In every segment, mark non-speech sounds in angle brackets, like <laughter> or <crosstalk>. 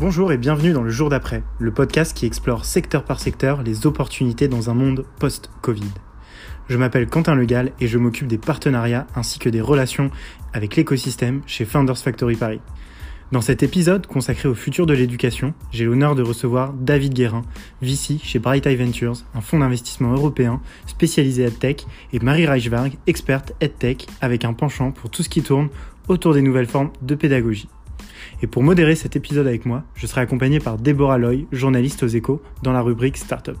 Bonjour et bienvenue dans le jour d'après, le podcast qui explore secteur par secteur les opportunités dans un monde post-Covid. Je m'appelle Quentin Legal et je m'occupe des partenariats ainsi que des relations avec l'écosystème chez Founders Factory Paris. Dans cet épisode consacré au futur de l'éducation, j'ai l'honneur de recevoir David Guérin, VC chez Bright Eye Ventures, un fonds d'investissement européen spécialisé EdTech, et Marie Reichberg, experte EdTech avec un penchant pour tout ce qui tourne autour des nouvelles formes de pédagogie. Et pour modérer cet épisode avec moi, je serai accompagné par Déborah Loy, journaliste aux échos, dans la rubrique Startup.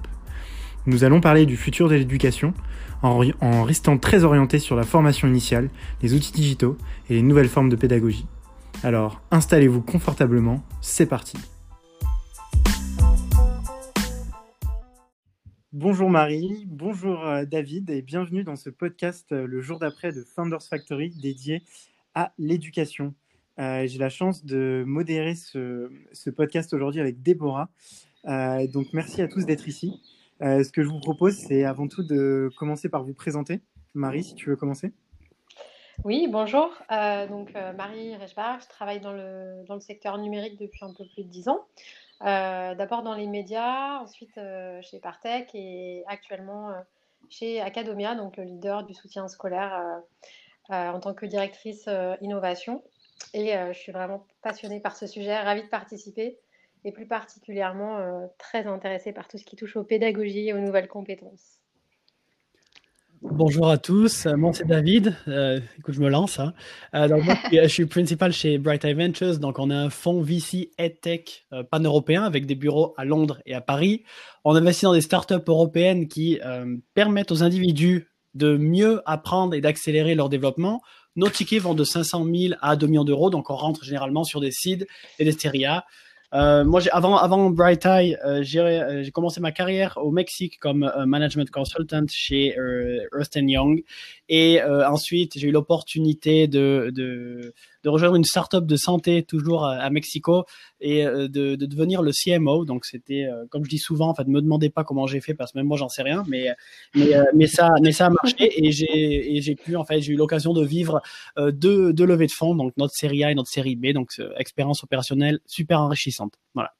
Nous allons parler du futur de l'éducation en, restant très orienté sur la formation initiale, les outils digitaux et les nouvelles formes de pédagogie. Alors installez-vous confortablement, c'est parti. Bonjour Marie, bonjour euh, David et bienvenue dans ce podcast euh, le jour d'après de Founders Factory dédié à l'éducation. Euh, j'ai la chance de modérer ce, podcast aujourd'hui avec Déborah. Euh, donc merci à tous d'être ici. Euh, ce que je vous propose, c'est avant tout de commencer par vous présenter. Marie, si tu veux commencer. Oui, bonjour. donc Marie Rechbar, je travaille dans le, secteur numérique depuis un peu plus de dix ans. D'abord dans les médias, ensuite chez Partech et actuellement chez Academia, donc le leader du soutien scolaire en tant que directrice innovation. Et euh, je suis vraiment passionnée par ce sujet, ravie de participer et plus particulièrement euh, très intéressée par tout ce qui touche aux pédagogies et aux nouvelles compétences. Bonjour à tous, euh, moi c'est David. écoute, je me lance. Hein. je suis principal chez Bright Eye Ventures. Donc on a un fonds VC EdTech pan-européen avec des bureaux à Londres et à Paris. On investit dans des startups européennes qui permettent aux individus de mieux apprendre et d'accélérer leur développement nos tickets vont de 500 000 à 2 millions d'euros, donc on rentre généralement sur des seeds et des stéria. Euh, moi, avant, Bright Eye, euh, euh, j'ai commencé ma carrière au Mexique comme management consultant chez Ernst Young. Et ensuite, j'ai eu l'opportunité de, de, rejoindre une startup de santé toujours à, Mexico et de, de, devenir le CMO. Donc, c'était, comme je dis souvent, en fait, me demandez pas comment j'ai fait parce que même moi, j'en sais rien. Mais, mais, mais, ça, mais ça a marché et j'ai, et j'ai pu, en fait, j'ai eu l'occasion de vivre deux, deux levées de fonds, donc notre série A et notre série B. Donc, expérience opérationnelle super enrichissante. Voilà.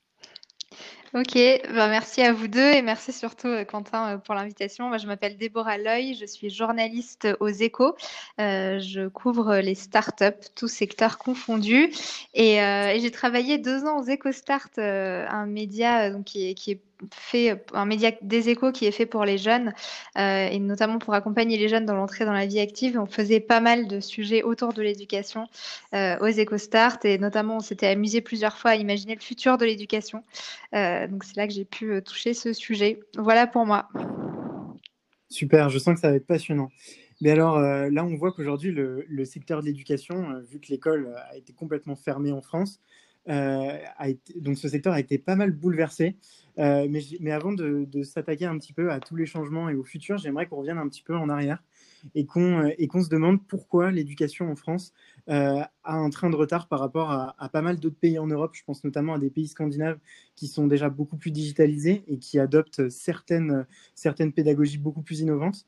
Ok, ben, merci à vous deux et merci surtout euh, Quentin euh, pour l'invitation. Moi, je m'appelle Déborah Loy, je suis journaliste aux échos. Euh, je couvre les startups, tous secteurs confondus. Et, j'ai travaillé deux ans aux EcoStart, un média qui est fait un média des échos qui est fait pour les jeunes euh, et notamment pour accompagner les jeunes dans l'entrée dans la vie active. On faisait pas mal de sujets autour de l'éducation euh, aux EcoStart et notamment on s'était amusé plusieurs fois à imaginer le futur de l'éducation. Euh, donc c'est là que j'ai pu toucher ce sujet. Voilà pour moi. Super, je sens que ça va être passionnant. Mais alors là, on voit qu'aujourd'hui, le, secteur de l'éducation, vu que l'école a été complètement fermée en France, été, donc ce secteur a été pas mal bouleversé. Euh, mais, avant de, s'attaquer un petit peu à tous les changements et au futur, j'aimerais qu'on revienne un petit peu en arrière et qu'on euh, se demande pourquoi l'éducation en France euh, a un train de retard par rapport à, pas mal d'autres pays en Europe. Je pense notamment à des pays scandinaves qui sont déjà beaucoup plus digitalisés et qui adoptent certaines pédagogies beaucoup plus innovantes.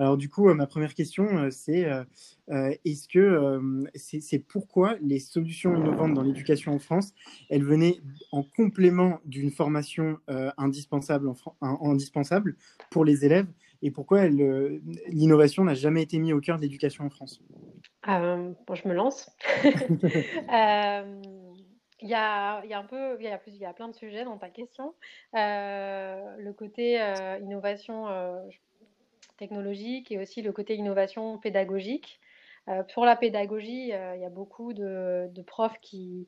Alors du coup, ma première question, c'est est-ce que c'est pourquoi les solutions innovantes dans l'éducation en France, elles venaient en complément d'une formation indispensable, indispensable pour les élèves et pourquoi l'innovation n'a jamais été mise au cœur de l'éducation en France? Bon, Je me lance. <laughs> <laughs> Il y, a, il y a, un peu, il y a, plus, il y a plein de sujets dans ta question. le côté innovation, technologique et aussi le côté innovation pédagogique. Euh, pour la pédagogie, euh, il y a beaucoup de, profs qui,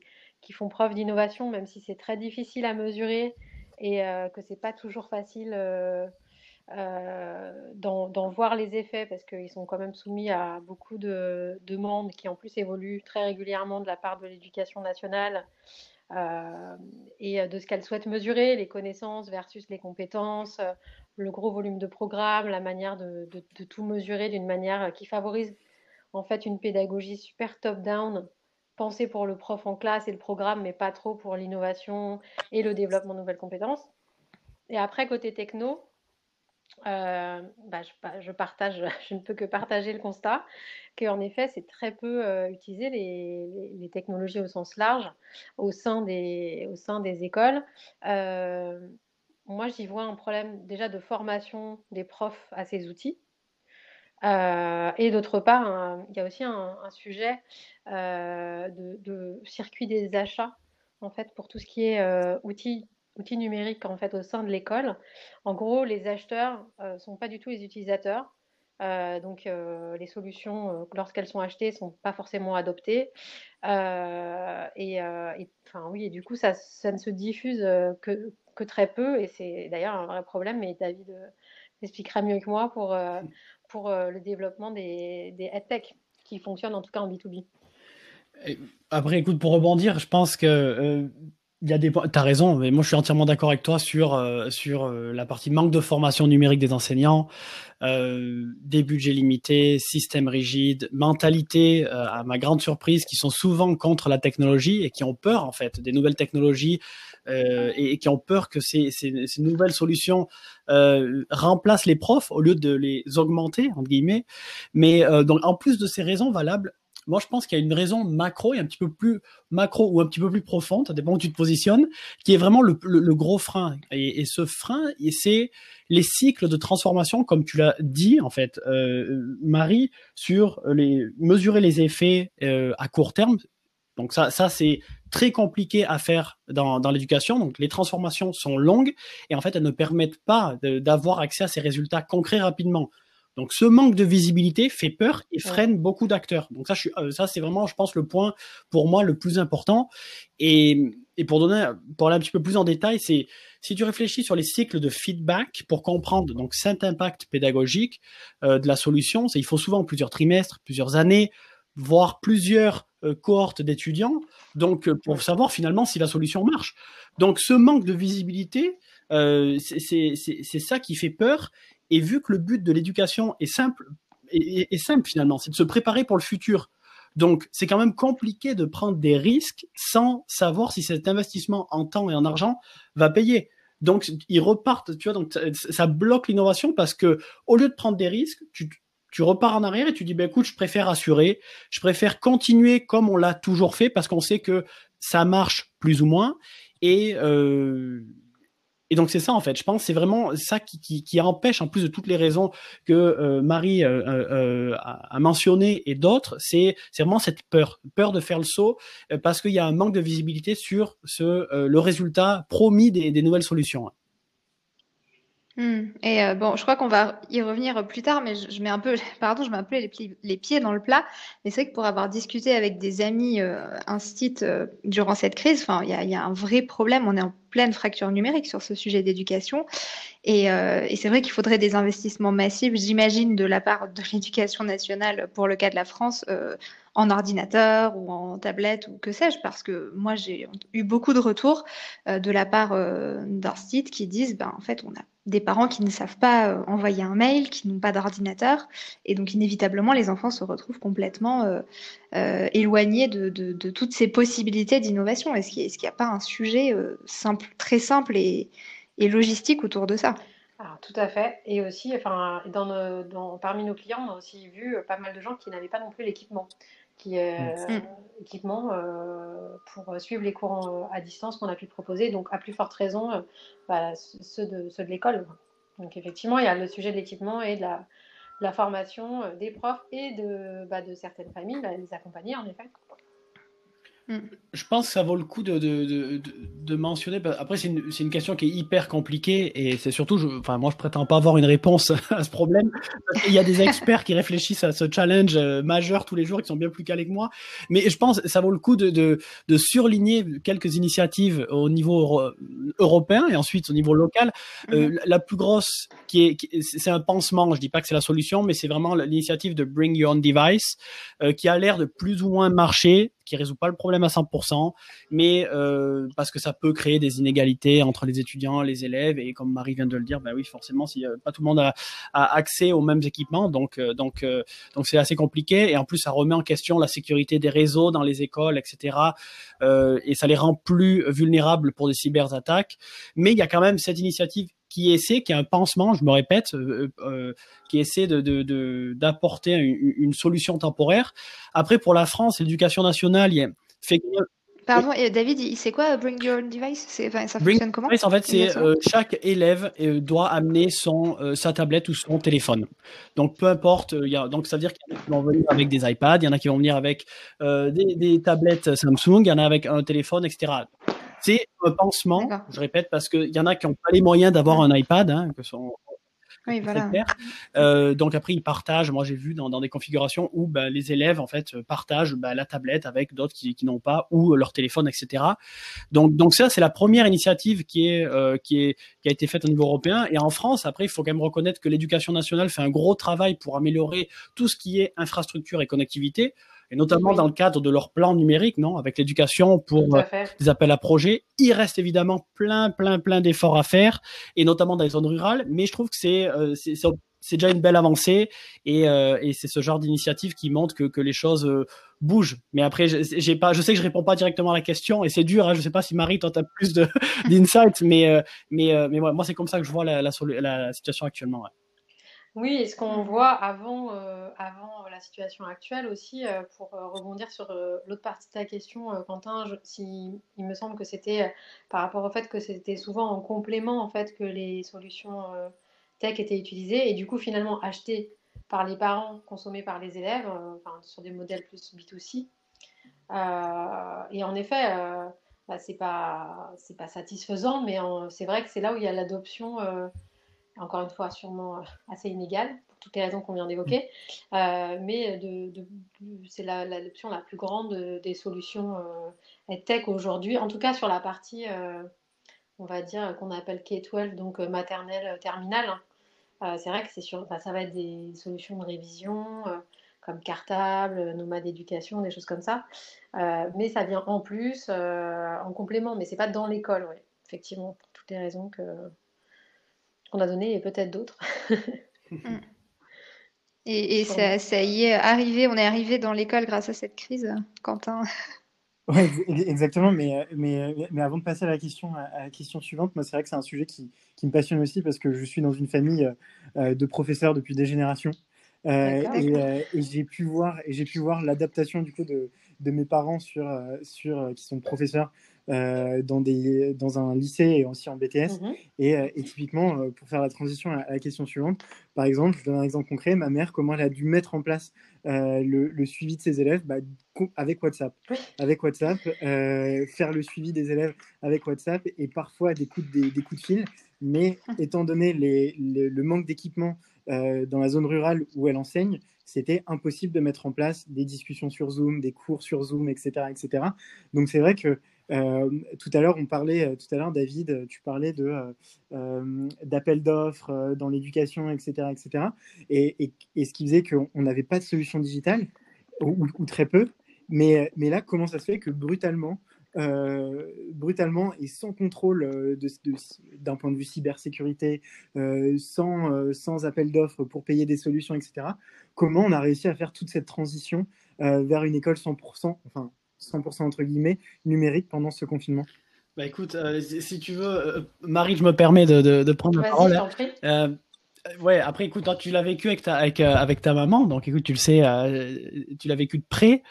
font preuve d'innovation, même si c'est très difficile à mesurer et euh, que c'est pas toujours facile d'en voir les effets parce qu'ils sont quand même soumis à beaucoup de demandes qui en plus évoluent très régulièrement de la part de l'éducation nationale. Et de ce qu'elle souhaite mesurer, les connaissances versus les compétences, le gros volume de programme, la manière de, tout mesurer d'une manière qui favorise en fait une pédagogie super top-down, pensée pour le prof en classe et le programme, mais pas trop pour l'innovation et le développement de nouvelles compétences. Et après, côté techno, bah, je, partage, <laughs> je ne peux que partager le constat qu'en effet, c'est très peu utilisé les, technologies au sens large au sein des, écoles. moi, j'y vois un problème déjà de formation des profs à ces outils. et d'autre part, il y a aussi un, sujet de, circuit des achats, en fait, pour tout ce qui est outils outils numériques en fait au sein de l'école. En gros, les acheteurs ne sont pas du tout les utilisateurs. Euh, donc euh, les solutions, euh, lorsqu'elles sont achetées, ne sont pas forcément adoptées. et, enfin, oui, et du coup, ça, ça ne se diffuse que, que, très peu. Et c'est d'ailleurs un vrai problème. Mais David expliquera mieux que moi pour, pour le développement des, des tech qui fonctionnent en tout cas en B2B. Après, écoute, pour rebondir, je pense que il y a des t'as raison mais moi je suis entièrement d'accord avec toi sur euh, sur euh, la partie manque de formation numérique des enseignants euh, des budgets limités système rigide mentalité euh, à ma grande surprise qui sont souvent contre la technologie et qui ont peur en fait des nouvelles technologies et, et, qui ont peur que ces, ces, ces nouvelles solutions remplacent les profs au lieu de les augmenter entre guillemets. Mais donc en plus de ces raisons valables moi, je pense qu'il y a une raison macro et un petit peu plus macro ou un petit peu plus profonde, ça dépend où tu te positionnes, qui est vraiment le, gros frein. Et, ce frein, c'est les cycles de transformation, comme tu l'as dit, en fait, euh, Marie, sur les mesurer les effets euh, à court terme. Donc ça, c'est très compliqué à faire dans, dans l'éducation. Donc les transformations sont longues et en fait elles ne permettent pas d'avoir accès à ces résultats concrets rapidement. Donc ce manque de visibilité fait peur et freine beaucoup d'acteurs. Donc ça, je euh, ça c'est vraiment, je pense, le point pour moi le plus important. Et, et pour donner, pour aller un petit peu plus en détail, c'est si tu réfléchis sur les cycles de feedback pour comprendre donc cet impact pédagogique euh, de la solution, c'est il faut souvent plusieurs trimestres, plusieurs années, voire plusieurs euh, cohortes d'étudiants. Donc pour savoir finalement si la solution marche. Donc ce manque de visibilité, euh, c'est ça qui fait peur et vu que le but de l'éducation est simple, est, simple finalement, c'est de se préparer pour le futur. Donc, c'est quand même compliqué de prendre des risques sans savoir si cet investissement en temps et en argent va payer. Donc, ils repartent, tu vois, donc ça bloque l'innovation parce que au lieu de prendre des risques, tu, repars en arrière et tu dis, ben écoute, je préfère assurer, je préfère continuer comme on l'a toujours fait parce qu'on sait que ça marche plus ou moins et euh, et donc c'est ça en fait. Je pense c'est vraiment ça qui, qui, empêche en plus de toutes les raisons que euh, Marie euh, euh, a, mentionné et d'autres, c'est vraiment cette peur, peur de faire le saut parce qu'il y a un manque de visibilité sur ce le résultat promis des nouvelles solutions. Hmm. Et euh, bon, je crois qu'on va y revenir plus tard, mais je, mets un peu, <laughs> pardon, je mets un peu les, pieds, dans le plat. Mais c'est vrai que pour avoir discuté avec des amis euh, euh, durant cette crise, enfin, il y a, un vrai problème. On est en pleine fracture numérique sur ce sujet d'éducation, euh, et c'est vrai qu'il faudrait des investissements massifs, j'imagine, de la part de l'éducation nationale pour le cas de la France en ordinateur ou en tablette ou que sais-je, parce que moi j'ai eu beaucoup de retours euh, de la part euh, d'un site qui disent, ben, en fait, on a des parents qui ne savent pas euh, envoyer un mail, qui n'ont pas d'ordinateur, et donc inévitablement les enfants se retrouvent complètement éloignés de, de, toutes ces possibilités d'innovation. Est-ce qu'il n'y a, pas un sujet simple, très simple et, et logistique autour de ça? Ah, tout à fait. Et aussi, enfin, parmi nos clients, on a aussi vu pas mal de gens qui n'avaient pas non plus l'équipement qui est mm. équipement euh, pour suivre les cours euh, à distance qu'on a pu proposer. Donc, à plus forte raison, euh, bah, ceux de, ceux de l'école. Donc, effectivement, il y a le sujet de l'équipement et de la, la, formation des profs et de, bah, de certaines familles, bah, les accompagner, en effet. Mm. Je pense que ça vaut le coup de, de, de, de mentionner. Après, c'est une, une, question qui est hyper compliquée et c'est surtout, je, enfin, moi, je prétends pas avoir une réponse <laughs> à ce problème. Il y a des experts qui réfléchissent à ce challenge euh, majeur tous les jours, qui sont bien plus calés que moi. Mais je pense que ça vaut le coup de, surligner quelques initiatives au niveau européen et ensuite au niveau local. Euh, mm-hmm. la plus grosse, qui est, c'est un pansement. Je dis pas que c'est la solution, mais c'est vraiment l'initiative de Bring Your Own Device, euh, qui a l'air de plus ou moins marcher qui résout pas le problème à 100%, mais euh, parce que ça peut créer des inégalités entre les étudiants, les élèves, et comme Marie vient de le dire, bah oui, forcément, si pas tout le monde a, a, accès aux mêmes équipements, donc euh, donc euh, donc c'est assez compliqué, et en plus ça remet en question la sécurité des réseaux dans les écoles, etc. Euh, et ça les rend plus vulnérables pour des cyberattaques. Mais il y a quand même cette initiative qui essaie, qui a un pansement, je me répète, qui essaie de d'apporter une, une, solution temporaire. Après, pour la France, l'éducation nationale, il fait Pardon, et David, c'est quoi Bring Your Own Device? Ça fonctionne comment En fait, c'est euh, chaque élève euh, doit amener son euh, sa tablette ou son téléphone. Donc peu importe, y a, donc ça veut dire qu'il y en a qui vont venir avec des iPads, il y en a qui vont venir avec des, des, tablettes Samsung, il y en a avec un téléphone, etc. C'est un pansement, je répète, parce qu'il y en a qui n'ont pas les moyens d'avoir un iPad, hein, que sont oui, voilà. Euh, donc après, ils partagent. Moi, j'ai vu dans, dans, des configurations où bah, les élèves en fait partagent bah, la tablette avec d'autres qui, qui n'ont pas ou leur téléphone, etc. Donc, donc ça, c'est la première initiative qui est euh, qui est qui a été faite au niveau européen. Et en France, après, il faut quand même reconnaître que l'éducation nationale fait un gros travail pour améliorer tout ce qui est infrastructure et connectivité et notamment dans le cadre de leur plan numérique, non, avec l'éducation pour euh, des appels à projets. Il reste évidemment plein, plein, plein d'efforts à faire, et notamment dans les zones rurales. Mais je trouve que c'est euh, c'est déjà une belle avancée, et, euh, et c'est ce genre d'initiative qui montre que, que les choses bougent. Mais après, j'ai pas, je sais que je réponds pas directement à la question, et c'est dur. Hein, je sais pas si Marie, toi, as plus <laughs> d'insights, mais mais mais moi, c'est comme ça que je vois la, la, la situation actuellement. Oui, et ce qu'on voit avant, euh, avant la situation actuelle aussi, euh, pour euh, rebondir sur l'autre partie de ta question, Quentin, si, il me semble que c'était par rapport au fait que c'était souvent en complément en fait que les solutions tech étaient utilisées et du coup finalement achetées par les parents, consommées par les élèves, enfin, sur des modèles plus B2C. et en effet, bah, c'est pas pas satisfaisant, mais c'est vrai que c'est là où il y a l'adoption encore une fois sûrement euh, assez inégale, pour toutes les raisons qu'on vient d'évoquer, euh, mais de, c'est l'adoption la, plus grande des solutions euh, tech aujourd'hui, en tout cas sur la partie, on va dire, qu'on appelle K-12, donc maternelle, terminale. c'est vrai que c'est ça va être des solutions de révision comme cartable, nomade d'éducation, des choses comme ça. mais ça vient en plus, en complément, mais c'est pas dans l'école, ouais, effectivement, pour toutes les raisons que, qu'on a donné et peut-être d'autres. Mm. <laughs> et, ça, y est arrivé, on est arrivé dans l'école grâce à cette crise, Quentin. <laughs> Oui, exactement. Mais, mais, mais avant de passer à la question, à la question suivante, moi, c'est vrai que c'est un sujet qui, qui, me passionne aussi parce que je suis dans une famille euh, de professeurs depuis des générations. Euh, euh, et, j'ai pu voir et j'ai pu voir l'adaptation du coup de, de mes parents sur, sur qui sont professeurs euh, dans, des, dans un lycée et aussi en BTS. Mhm. et, euh, et, typiquement, euh, pour faire la transition à, la question suivante, par exemple, je donne un exemple concret, ma mère, comment elle a dû mettre en place le, le, suivi de ses élèves bah, avec WhatsApp. Avec WhatsApp, faire le suivi des élèves avec WhatsApp et parfois des coups de, des, coups de fil. Mais <laughs> étant donné les, le manque d'équipement dans la zone rurale où elle enseigne, c'était impossible de mettre en place des discussions sur Zoom, des cours sur Zoom, etc. etc. Donc c'est vrai que euh, tout à l'heure, on parlait, euh, tout à l'heure, David, tu parlais euh, d'appels d'offres dans l'éducation, etc., etc. Et, ce qui faisait qu'on n'avait pas de solution digitale ou, très peu. Mais, là, comment ça se fait que brutalement, brutalement et sans contrôle d'un point de vue cybersécurité, sans, sans appel d'offres pour payer des solutions, etc. Comment on a réussi à faire toute cette transition vers une école 100%, enfin 100% entre guillemets numérique pendant ce confinement bah écoute, euh, si tu veux, euh, Marie, je me permets de, de, prendre la parole. Euh, ouais, après, écoute, tu l'as vécu avec ta, avec, avec ta maman, donc écoute, tu le sais, tu l'as vécu de près.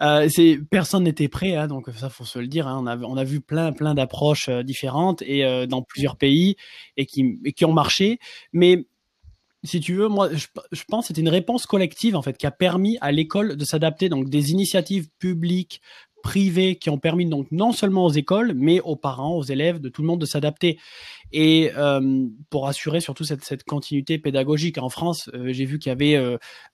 c'est personne n'était prêt, hein, donc ça faut se le dire. Hein, on a, on a vu plein, plein d'approches différentes et dans plusieurs pays et qui, et qui ont marché, mais si tu veux, moi, je, pense que c'était une réponse collective en fait qui a permis à l'école de s'adapter. Donc des initiatives publiques, privés qui ont permis donc non seulement aux écoles, mais aux parents, aux élèves, de tout le monde de s'adapter. Et euh, pour assurer surtout cette, cette, continuité pédagogique. En France, euh, j'ai vu qu'il y avait,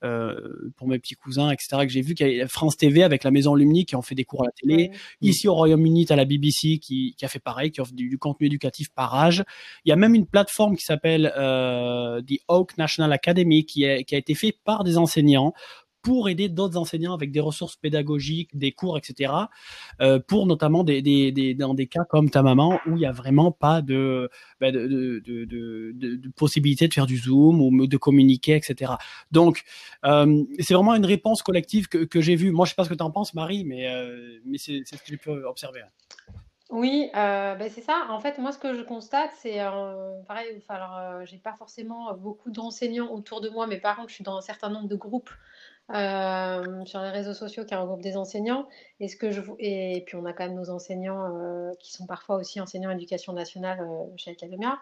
euh, pour mes petits cousins, etc., que j'ai vu qu'il y avait France TV avec la Maison Lumni qui ont fait des cours à la télé. Ici au Royaume-Uni, à la BBC qui, qui, a fait pareil, qui offre du, contenu éducatif par âge. Il y a même une plateforme qui s'appelle The Oak National Academy qui, est, qui a été faite par des enseignants pour aider d'autres enseignants avec des ressources pédagogiques, des cours, etc. Euh, pour notamment des, des, des, dans des cas comme ta maman où il n'y a vraiment pas de, bah de, de, de, de, possibilité de faire du Zoom ou de communiquer, etc. Donc, euh, c'est vraiment une réponse collective que, que j'ai vue. Moi, je sais pas ce que tu en penses, Marie, mais, euh, mais c'est ce que j'ai pu observer. Oui, euh, ben, c'est ça. En fait, moi, ce que je constate, c'est euh, pareil. Alors, euh, j'ai pas forcément beaucoup d'enseignants autour de moi, mais par contre, je suis dans un certain nombre de groupes euh, sur les réseaux sociaux qui regroupent des enseignants. Et ce que je et puis on a quand même nos enseignants qui sont parfois aussi enseignants éducation nationale chez Academia.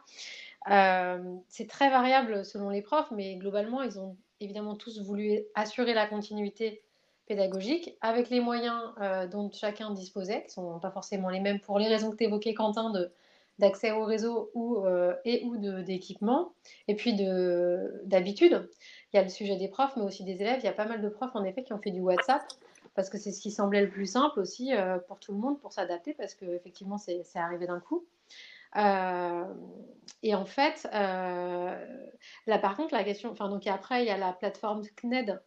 C'est très variable selon les profs, mais globalement, ils ont évidemment tous voulu assurer la continuité pédagogique avec les moyens euh, dont chacun disposait, qui ne sont pas forcément les mêmes pour les raisons que tu évoquais, Quentin, d'accès au réseau ou, euh, et ou d'équipement, et puis de, d'habitude. Il y a le sujet des profs, mais aussi des élèves. Il y a pas mal de profs, en effet, qui ont fait du WhatsApp, parce que c'est ce qui semblait le plus simple aussi euh, pour tout le monde, pour s'adapter, parce qu'effectivement, c'est, arrivé d'un coup. Et en fait, euh, là par contre, la question, enfin donc après, il y a la plateforme CNED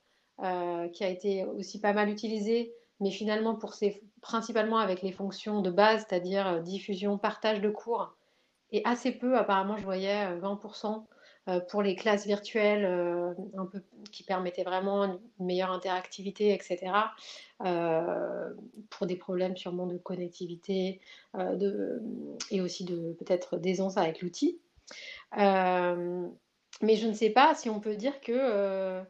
euh, qui a été aussi pas mal utilisée, mais finalement pour ses, principalement avec les fonctions de base, c'est-à-dire euh, diffusion, partage de cours, et assez peu, apparemment, je voyais euh, 20% euh, pour les classes virtuelles, un peu, qui permettaient vraiment une meilleure interactivité, etc. Pour des problèmes sûrement de connectivité et aussi de peut-être d'aisance avec l'outil. Mais je ne sais pas si on peut dire que,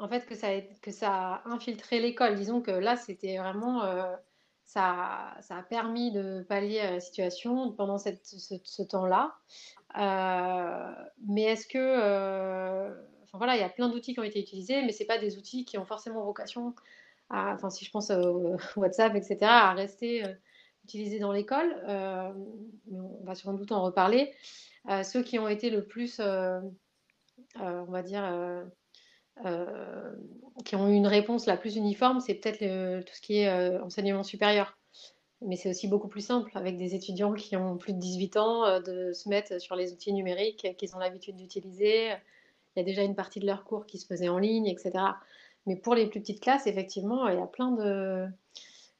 en fait, que ça a, infiltré l'école. Disons que là, c'était vraiment, euh, ça, a permis de pallier à la situation pendant ce, ce temps-là. Euh, mais est-ce que, euh, voilà, il y a plein d'outils qui ont été utilisés, mais c'est pas des outils qui ont forcément vocation enfin si je pense au WhatsApp, etc., à rester euh, utilisés dans l'école. Euh, on va sans doute en reparler. Euh, ceux qui ont été le plus, euh, euh, on va dire, euh, qui ont eu une réponse la plus uniforme, c'est peut-être tout ce qui est euh, enseignement supérieur. Mais c'est aussi beaucoup plus simple avec des étudiants qui ont plus de 18 ans euh, de se mettre sur les outils numériques qu'ils ont l'habitude d'utiliser. Il y a déjà une partie de leurs cours qui se faisait en ligne, etc. Mais pour les plus petites classes, effectivement, il y a plein de,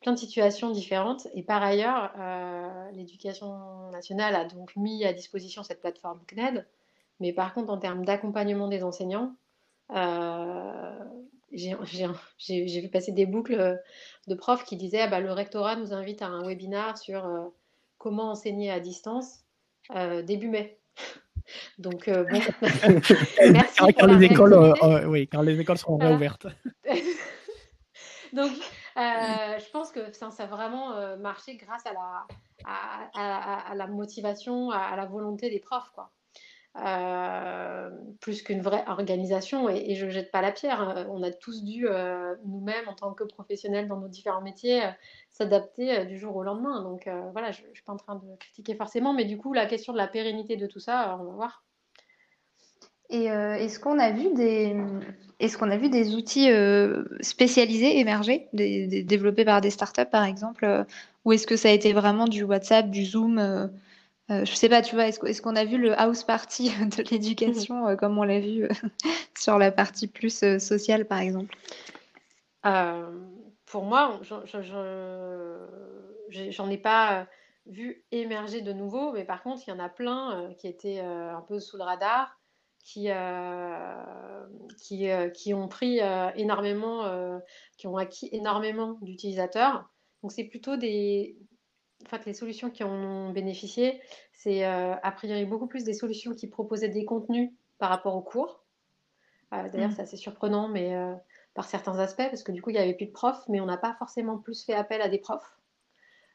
plein de situations différentes. Et par ailleurs, l'éducation nationale a donc mis à disposition cette plateforme CNED. Mais par contre, en termes d'accompagnement des enseignants, euh, j'ai vu passer des boucles de profs qui disaient ah bah, le rectorat nous invite à un webinar sur euh, comment enseigner à distance euh, début mai. <laughs> Donc, euh, bon, <laughs> merci Quand, pour quand la les écoles, euh, euh, oui, quand les écoles seront réouvertes. <laughs> Donc, euh, je pense que ça, ça a vraiment euh, marché grâce à la, à, à- à la motivation, à, à la volonté des profs, quoi. Euh, plus qu'une vraie organisation. Et, je ne jette pas la pierre. hein. On a tous dû, euh, nous-mêmes, en tant que professionnels dans nos différents métiers, euh, s'adapter du jour au lendemain. Donc, voilà, je ne suis pas en train de critiquer forcément. Mais du coup, la question de la pérennité de tout ça, on va voir. Et est-ce qu'on a vu des, outils spécialisés émerger, développés par des startups par exemple, ou est-ce que ça a été vraiment du WhatsApp, du Zoom, euh, je sais pas, tu vois, est-ce, qu'on a vu le house party <laughs> de l'éducation euh, comme on l'a vu euh, <laughs> sur la partie plus euh, sociale par exemple? Pour moi, je- je- je- j'ai- j'en ai pas vu émerger de nouveau, mais par contre, il y en a plein qui étaient un peu sous le radar, qui, qui, ont pris énormément, qui ont acquis énormément d'utilisateurs. Donc, c'est plutôt des, en fait, les solutions qui en ont bénéficié, c'est euh, a priori beaucoup plus des solutions qui proposaient des contenus par rapport aux cours. Euh, d'ailleurs, Mm. c'est assez surprenant, mais euh, par certains aspects, parce que du coup, il n'y avait plus de profs, mais on n'a pas forcément plus fait appel à des profs.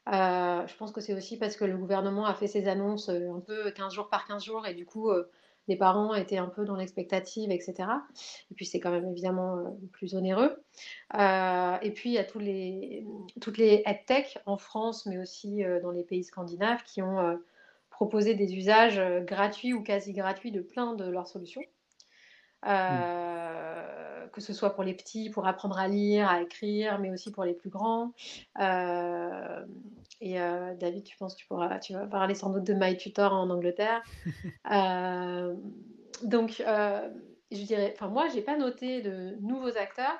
Je pense que c'est aussi parce que le gouvernement a fait ses annonces un peu 15 jours par 15 jours, et du coup, les parents étaient un peu dans l'expectative, etc. Et puis, c'est quand même évidemment euh, plus onéreux. Euh, et puis, il y a tous les, toutes les EdTech en France, mais aussi euh, dans les pays scandinaves, qui ont proposé des usages gratuits ou quasi gratuits de plein de leurs solutions. Euh, que ce soit pour les petits, pour apprendre à lire, à écrire, mais aussi pour les plus grands. Euh, et euh, David, tu penses que tu pourras, tu vas parler sans doute de MyTutor en Angleterre. <laughs> Euh, donc, je dirais, enfin moi, j'ai pas noté de nouveaux acteurs,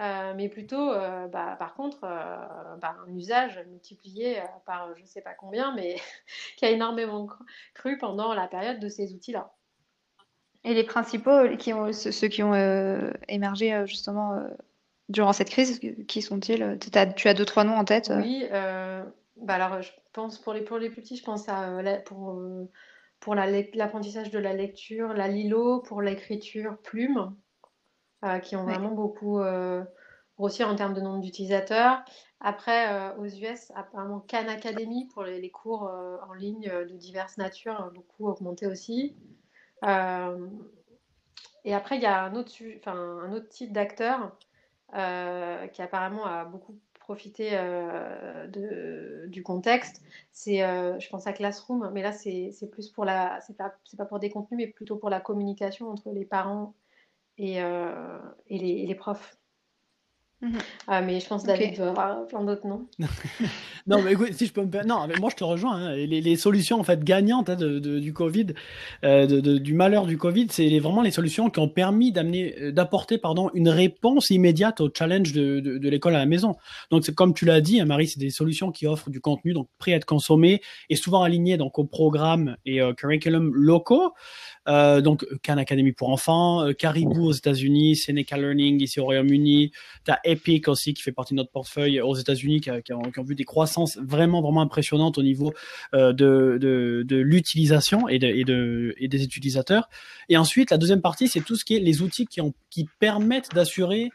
euh, mais plutôt, euh, bah, par contre, euh, bah, un usage multiplié par je sais pas combien, mais <laughs> qui a énormément cru cru pendant la période de ces outils-là. Et les principaux euh, qui ont, ceux qui ont euh, émergé euh, justement euh, durant cette crise, qui sont-ils? Tu as deux, trois noms en tête? Oui, euh, bah alors, je pense pour les, pour les plus petits, je pense à pour, pour l'apprentissage de la lecture, la Lilo, pour l'écriture Plume, qui ont vraiment beaucoup grossi en termes de nombre d'utilisateurs. Après, aux US, apparemment Khan Academy pour les, cours en ligne de diverses natures a beaucoup augmenté aussi. Et après, il y a un autre, type d'acteur qui apparemment a beaucoup profiter euh, du contexte. C'est, euh, je pense à Classroom, mais là c'est plus pour la, c'est pas, pour des contenus, mais plutôt pour la communication entre les parents euh, et les, profs. Mhm. Ah, mais je pense que David doit avoir plein d'autres noms. <laughs> non, mais écoute, si je peux me Non, mais moi je te rejoins. Hein. Les, les, solutions en fait gagnantes hein, de, de, du Covid, euh, de, du malheur du Covid, c'est vraiment les solutions qui ont permis d'amener, euh, d'apporter pardon, une réponse immédiate au challenge de, de l'école à la maison. Donc c'est comme tu l'as dit, hein, Marie, c'est des solutions qui offrent du contenu donc prêt à être consommé et souvent aligné donc aux programmes et euh, curriculum locaux. Euh, donc Khan Academy pour enfants, euh, Caribou aux États-Unis, Seneca Learning ici au Royaume-Uni, t'as Epic aussi qui fait partie de notre portefeuille aux États-Unis qui, ont, vu des croissances vraiment vraiment impressionnantes au niveau euh, de, de, l'utilisation et, de, et, de, et des utilisateurs. Et ensuite la deuxième partie c'est tout ce qui est les outils qui, qui permettent d'assurer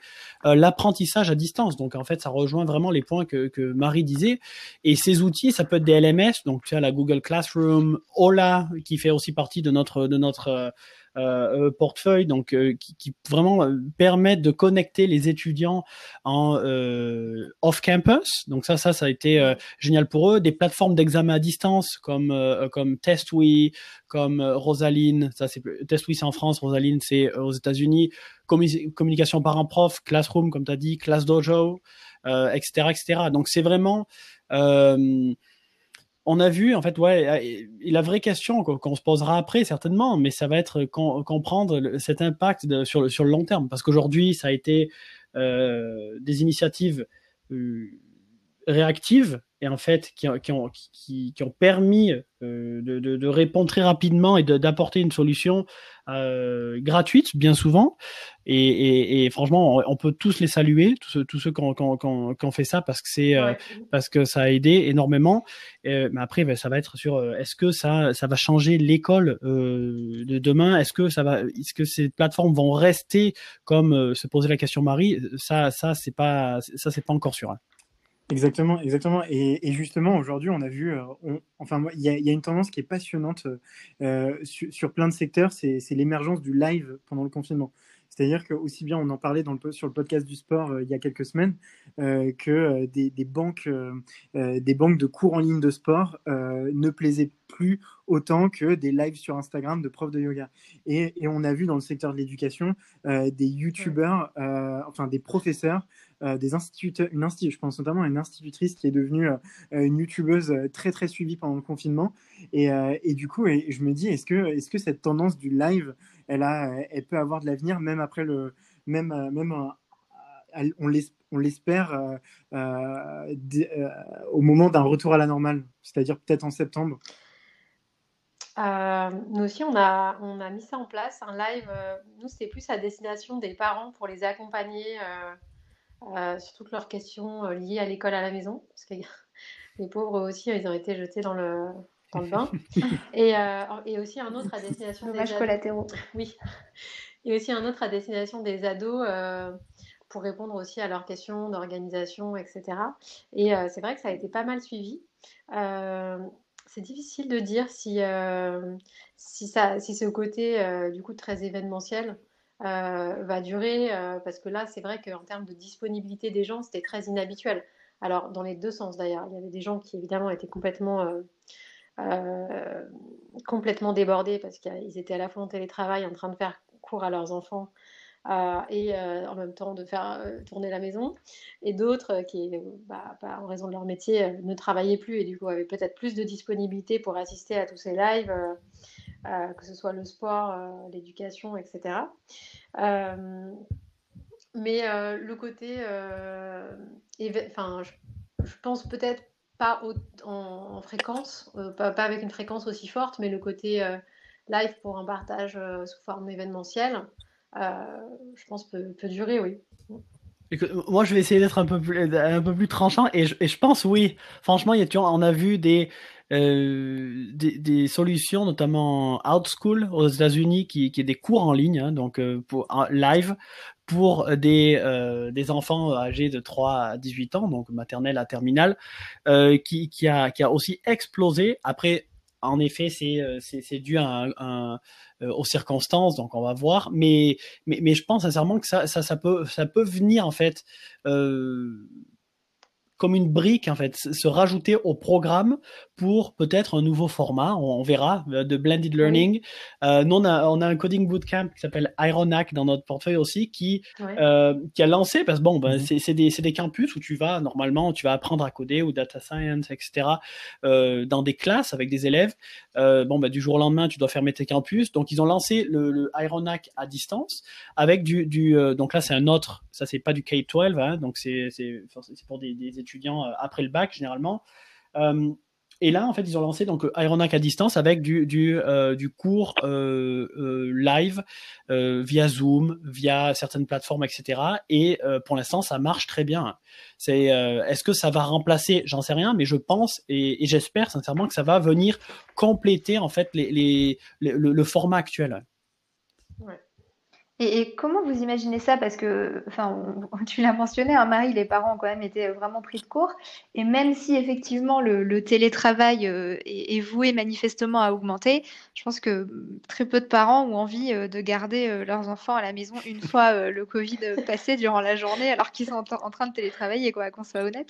euh, l'apprentissage à distance. Donc en fait ça rejoint vraiment les points que, que Marie disait. Et ces outils ça peut être des LMS donc tu as la Google Classroom, Ola qui fait aussi partie de notre de notre euh, euh, portefeuille, donc euh, qui, vraiment permettent de connecter les étudiants en off-campus. Donc ça, ça, ça a été génial pour eux. Des plateformes d'examen à distance comme comme Testwe, comme Rosaline. Ça, c'est Testwe, c'est en France. Rosaline, c'est aux États-Unis. communication parent-prof, Classroom, comme tu as dit, Class Dojo, etc., etc. Donc c'est vraiment on a vu, en fait, ouais, la vraie question qu'on se posera après, certainement, mais ça va être comprendre cet impact sur, le, sur le long terme. Parce qu'aujourd'hui, ça a été euh, des initiatives euh, réactives et en fait qui, qui, ont, qui, qui ont, permis euh, de, de, de, répondre très rapidement et d'apporter une solution euh, gratuite bien souvent. Et, et, et, franchement on, peut tous les saluer tous ceux, tous ceux qui ont, qui, ont, qui ont, fait ça parce que c'est euh, parce que ça a aidé énormément. Euh, mais après ben, ça va être sur euh, est-ce que ça ça va changer l'école de demain? Est-ce que ça va est-ce que ces plateformes vont rester comme se posait la question Marie? Ça ça c'est pas ça c'est pas encore sûr hein. Exactement, exactement. Et, justement, aujourd'hui, on a vu, euh, enfin, il y, a une tendance qui est passionnante euh, sur, plein de secteurs, c'est l'émergence du live pendant le confinement. C'est-à-dire que aussi bien on en parlait dans le, sur le podcast du sport euh, il y a quelques semaines que des, banques, des banques de cours en ligne de sport ne plaisaient plus autant que des lives sur Instagram de profs de yoga. Et, et on a vu dans le secteur de l'éducation des youtubeurs, enfin des professeurs euh, des instituteurs, une je pense notamment à une institutrice qui est devenue euh, une youtubeuse euh, très très suivie pendant le confinement. Et, et du coup, et, je me dis, est-ce que, est-ce que cette tendance du live, elle, a, elle peut avoir de l'avenir même après le, même, même on l'espère au moment d'un retour à la normale, c'est-à-dire peut-être en septembre? nous aussi, on a, on a mis ça en place, un live. nous, c'était plus à destination des parents pour les accompagner euh, sur toutes leurs questions euh, liées à l'école à la maison, parce que <laughs> les pauvres aussi, ils ont été jetés dans le, dans le bain. <laughs> et, euh, et, aussi un autre à destination des collatéraux. Oui. Et aussi un autre à destination des ados pour répondre aussi à leurs questions d'organisation, etc. Et c'est vrai que ça a été pas mal suivi. c'est difficile de dire si, si, ça, si ce côté du coup très événementiel euh, va durer, euh, parce que là, c'est vrai qu'en termes de disponibilité des gens, c'était très inhabituel. Alors, dans les deux sens d'ailleurs, il y avait des gens qui évidemment étaient complètement, euh, complètement débordés parce qu'ils étaient à la fois en télétravail, en train de faire cours à leurs enfants. et en même temps de faire tourner la maison, et d'autres qui, bah, en raison de leur métier, ne travaillaient plus et du coup avaient peut-être plus de disponibilité pour assister à tous ces lives euh, que ce soit le sport, euh, l'éducation, etc. Euh, mais le côté, enfin, je, pense peut-être pas en, fréquence, pas, avec une fréquence aussi forte, mais le côté live pour un partage sous forme événementielle, je pense peut, durer, oui. moi, je vais essayer d'être un peu plus, tranchant et je, pense oui. Franchement, y a, on a vu des, euh, des, des, solutions, notamment Outschool aux États-Unis, qui, qui est des cours en ligne, hein, donc euh, pour live pour des, euh, des enfants âgés de 3 à 18 ans, donc maternelle à terminale, euh, qui, qui, a, qui a aussi explosé. Après, en effet, c'est c'est dû à un, un, aux circonstances, donc on va voir. Mais mais, mais je pense sincèrement que ça, ça, ça peut ça peut venir en fait euh, comme une brique en fait, se rajouter au programme pour peut-être un nouveau format, on, verra, euh, de blended learning. Euh, nous, on a, on a un coding bootcamp qui s'appelle Ironac dans notre portefeuille aussi, qui, euh, qui a lancé, parce que bon, ben, mm-hmm. c'est des, des campus où tu vas, normalement, tu vas apprendre à coder ou data science, etc., euh, dans des classes avec des élèves. Euh, bon, ben, du jour au lendemain, tu dois fermer tes campus. Donc, ils ont lancé le, le Ironac à distance avec du, du euh, donc là, c'est un autre, ça, c'est pas du K-12, hein, donc c'est pour des, des étudiants euh, après le bac généralement. Euh, et là, en fait, ils ont lancé donc Ironac à distance avec du du, euh, cours live via Zoom, via certaines plateformes, etc. Et pour l'instant, ça marche très bien. C'est est-ce que ça va remplacer? J'en sais rien, mais je pense et, j'espère sincèrement que ça va venir compléter en fait les, les, le, le, format actuel. Et, comment vous imaginez ça? Parce que, enfin, <laughs> tu l'as mentionné, hein, Marie, les parents ont quand même été vraiment pris de court. Et même si effectivement le, télétravail euh, est, voué manifestement à augmenter, je pense que très peu de parents ont envie euh, de garder euh, leurs enfants à la maison une <laughs> fois le Covid passé durant la journée, alors qu'ils sont en, train de télétravailler, quoi, qu'on soit honnête.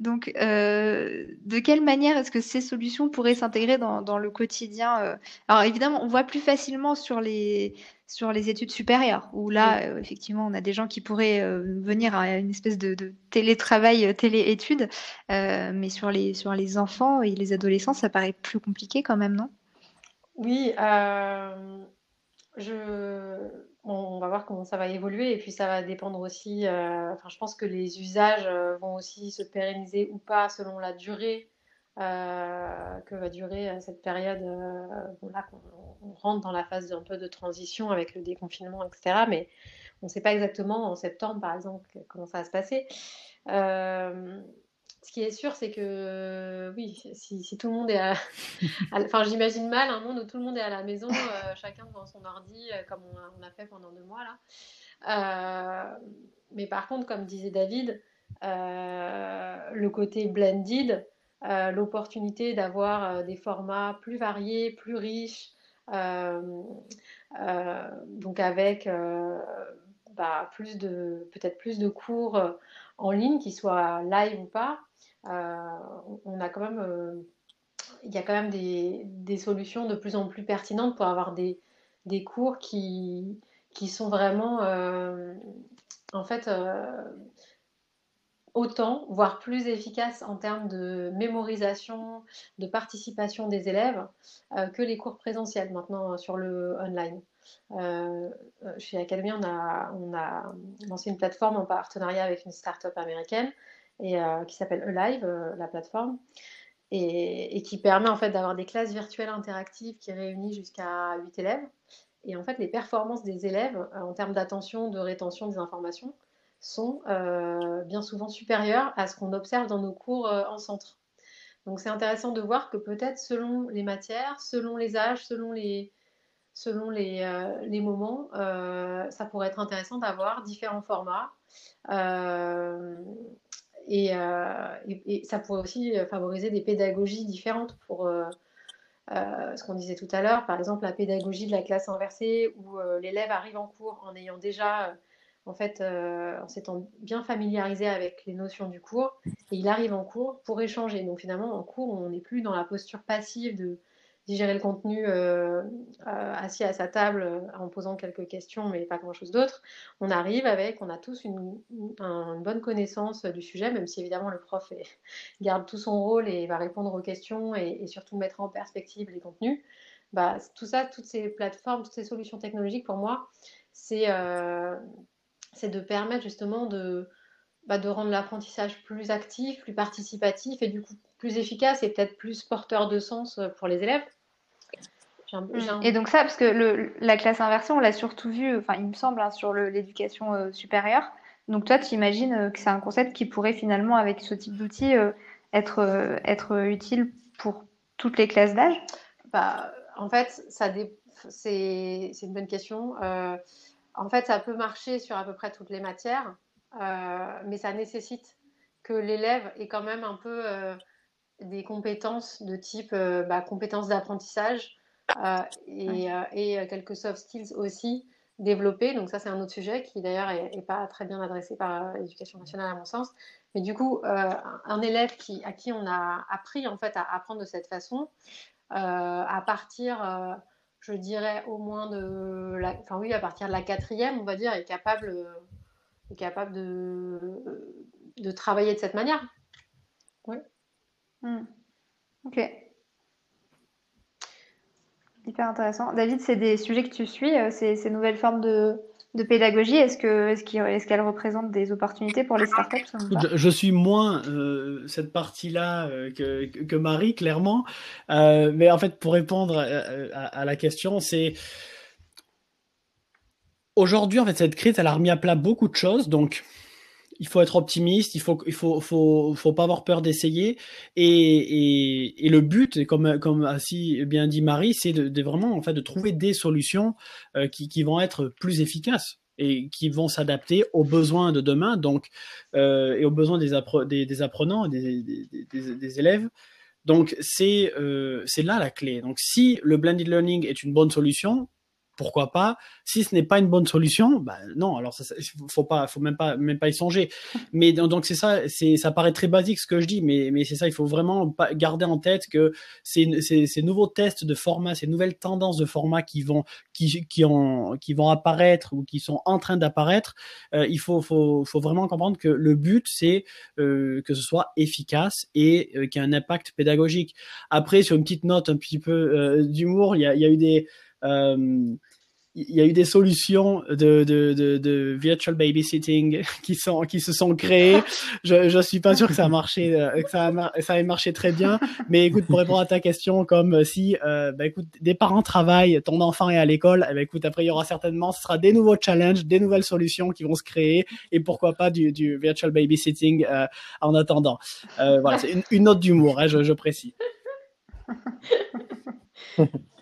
Donc, de quelle manière est-ce que ces solutions pourraient s'intégrer dans, dans, le quotidien Alors évidemment, on voit plus facilement sur les sur les études supérieures, où là, euh, effectivement, on a des gens qui pourraient euh, venir à une espèce de, télétravail, euh, télé-études, mais sur les, sur les enfants et les adolescents, ça paraît plus compliqué quand même, non? Oui, je... on va voir comment ça va évoluer, et puis ça va dépendre aussi, enfin, je pense que les usages vont aussi se pérenniser ou pas selon la durée euh, que va durer euh, cette période. Euh, là, on, rentre dans la phase un peu de transition avec le déconfinement, etc. Mais on ne sait pas exactement en septembre, par exemple, comment ça va se passer. ce qui est sûr, c'est que oui, si, tout le monde est à, enfin, j'imagine mal un monde où tout le monde est à la maison, chacun devant son ordi, comme on a, fait pendant deux mois là. mais par contre, comme disait David, le côté blended, euh, l'opportunité d'avoir euh, des formats plus variés, plus riches, euh, donc avec bah, plus de peut-être plus de cours en ligne, qu'ils soient live ou pas. on a quand même il y a quand même des, des, solutions de plus en plus pertinentes pour avoir des, des cours qui, qui sont vraiment en fait autant, voire plus efficace en termes de mémorisation, de participation des élèves euh, que les cours présentiels maintenant euh, sur le online. Euh, chez Academy, on a, lancé une plateforme en partenariat avec une start-up américaine et, qui s'appelle Alive, la plateforme, et, et, qui permet en fait d'avoir des classes virtuelles interactives qui réunissent jusqu'à 8 élèves. Et en fait, les performances des élèves en termes d'attention, de rétention des informations sont euh, bien souvent supérieures à ce qu'on observe dans nos cours euh, en centre. Donc c'est intéressant de voir que peut-être selon les matières, selon les âges, selon les, selon les, euh, les moments, ça pourrait être intéressant d'avoir différents formats. Et, et, ça pourrait aussi favoriser des pédagogies différentes pour ce qu'on disait tout à l'heure, par exemple la pédagogie de la classe inversée où l'élève arrive en cours en ayant déjà en fait, euh, en s'étant bien familiarisé avec les notions du cours, et il arrive en cours pour échanger. Donc finalement, en cours, on n'est plus dans la posture passive de digérer le contenu euh, euh, assis à sa table en posant quelques questions, mais pas grand-chose d'autre. On arrive avec, on a tous une, bonne connaissance du sujet, même si évidemment le prof <laughs> garde tout son rôle et va répondre aux questions et, surtout mettre en perspective les contenus. Bah, tout ça, toutes ces plateformes, toutes ces solutions technologiques, pour moi, c'est c'est de permettre justement de, bah, de rendre l'apprentissage plus actif, plus participatif et du coup plus efficace et peut-être plus porteur de sens euh, pour les élèves. Et donc ça, parce que le, la classe inversée, on l'a surtout vu, enfin il me semble, hein, sur l'éducation euh, supérieure. Donc toi, tu imagines que c'est un concept qui pourrait finalement, avec ce type d'outils, être, être utile pour toutes les classes d'âge? Bah, En fait, ça c'est une bonne question. En fait, ça peut marcher sur à peu près toutes les matières, mais ça nécessite que l'élève ait quand même un peu des compétences de type bah, compétences d'apprentissage, euh, et, euh, et, euh, quelques soft skills aussi développés. Donc ça, c'est un autre sujet qui d'ailleurs n'est pas très bien adressé par l'éducation nationale à mon sens. Mais du coup, un élève qui, à qui on a appris en fait à apprendre de cette façon, à partir, je dirais au moins de, la, enfin oui, à partir de la quatrième, on va dire, est capable, est capable de, de travailler de cette manière. Oui. Hmm. Ok. Hyper intéressant. David, c'est des sujets que tu suis, euh, ces, nouvelles formes de, pédagogie. Est-ce qu'elles représentent des opportunités pour les startups je, je suis moins euh, cette partie-là euh, que, Marie, clairement. mais en fait, pour répondre à, la question, c'est aujourd'hui, en fait, cette crise, elle a remis à plat beaucoup de choses. Donc, il faut être optimiste, il faut, il faut, faut, faut pas avoir peur d'essayer. Et, et, le but, comme, comme a si bien dit Marie, c'est de, vraiment en fait de trouver des solutions euh, qui, qui vont être plus efficaces et qui vont s'adapter aux besoins de demain, donc euh, et aux besoins des, apprenants, des, élèves. Donc c'est euh, c'est là la clé. Donc si le blended learning est une bonne solution, pourquoi pas Si ce n'est pas une bonne solution, bah non. Alors ça, faut pas, faut même pas, même pas y songer. <laughs> Mais donc c'est ça, c'est ça paraît très basique ce que je dis, mais mais c'est ça. Il faut vraiment garder en tête que ces, ces, ces nouveaux tests de format, ces nouvelles tendances de format qui vont qui qui ont qui vont apparaître ou qui sont en train d'apparaître, euh, il faut faut faut vraiment comprendre que le but c'est euh, que ce soit efficace et euh, qu'il y ait un impact pédagogique. Après, sur une petite note un petit peu euh, d'humour, il y a, il y a eu des il y a eu des solutions de, virtual babysitting <laughs> qui se sont créées. Je je suis pas sûr que ça a marché euh, très bien. Mais écoute, pour répondre à ta question, comme si euh, bah, écoute des parents travaillent, ton enfant est à l'école, eh ben, écoute après il y aura certainement ce sera des nouveaux challenges, des nouvelles solutions qui vont se créer et pourquoi pas du, virtual babysitting euh, en attendant. Euh, voilà, c'est une, note d'humour, hein, je précise. <laughs>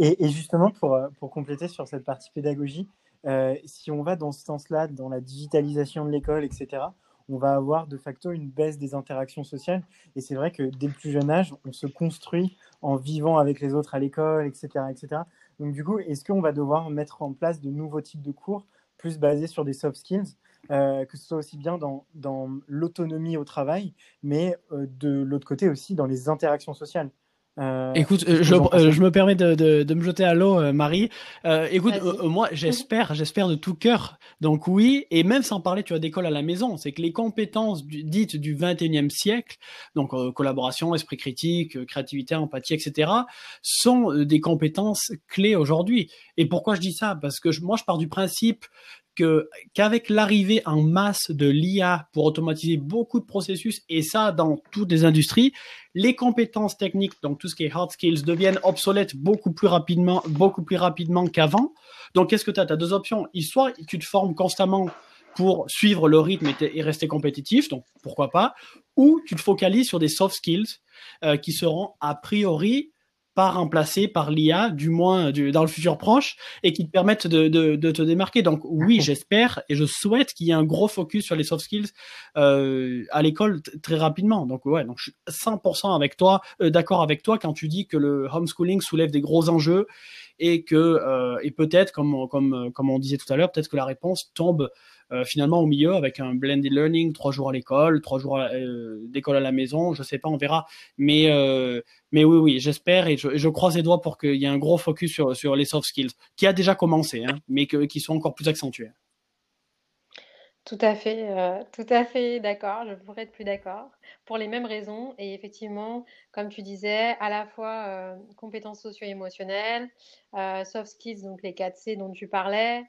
Et, justement, pour, euh, pour, compléter sur cette partie pédagogie, euh, si on va dans ce sens-là, dans la digitalisation de l'école, etc., on va avoir de facto une baisse des interactions sociales. Et c'est vrai que dès le plus jeune âge, on se construit en vivant avec les autres à l'école, etc., etc. Donc du coup, est-ce qu'on va devoir mettre en place de nouveaux types de cours plus basés sur des soft skills, euh, que ce soit aussi bien dans, dans l'autonomie au travail, mais de l'autre côté aussi dans les interactions sociales? Euh, écoute, euh, je, euh, je, me permets de, de, de me jeter à l'eau, Marie. écoute, moi, j'espère, j'espère de tout cœur. Donc oui, et même sans parler, tu as d'école à la maison, c'est que les compétences dites du 21e siècle, donc collaboration, esprit critique, créativité, empathie, etc., sont des compétences clés aujourd'hui. Et pourquoi je dis ça? Parce que moi, je pars du principe qu'avec l'arrivée en masse de l'IA pour automatiser beaucoup de processus et ça dans toutes les industries, les compétences techniques, donc tout ce qui est hard skills, deviennent obsolètes beaucoup plus rapidement, beaucoup plus rapidement qu'avant. Donc qu'est-ce que tu as Tu as deux options. Soit tu te formes constamment pour suivre le rythme et, rester compétitif, donc pourquoi pas, ou tu te focalises sur des soft skills euh, qui seront a priori pas remplacé par l'IA, du moins dans le futur proche, et qui te permettent de, de, te démarquer. Donc oui, j'espère et je souhaite qu'il y ait un gros focus sur les soft skills euh, à l'école très rapidement. Donc ouais, donc je suis 100% avec toi, euh, d'accord avec toi quand tu dis que le homeschooling soulève des gros enjeux et que euh, et peut-être comme comme comme on disait tout à l'heure, peut-être que la réponse tombe finalement au milieu avec un blended learning, trois jours à l'école, trois jours euh, d'école à la maison, je sais pas, on verra. Mais euh, mais oui, oui, j'espère et je, je, croise les doigts pour qu'il y ait un gros focus sur sur les soft skills, qui a déjà commencé, hein, mais qui sont encore plus accentués. Tout à fait, euh, tout à fait d'accord. Je pourrais être plus d'accord pour les mêmes raisons. Et effectivement, comme tu disais, à la fois euh, compétences socio-émotionnelles, euh, soft skills, donc les 4 C dont tu parlais, euh,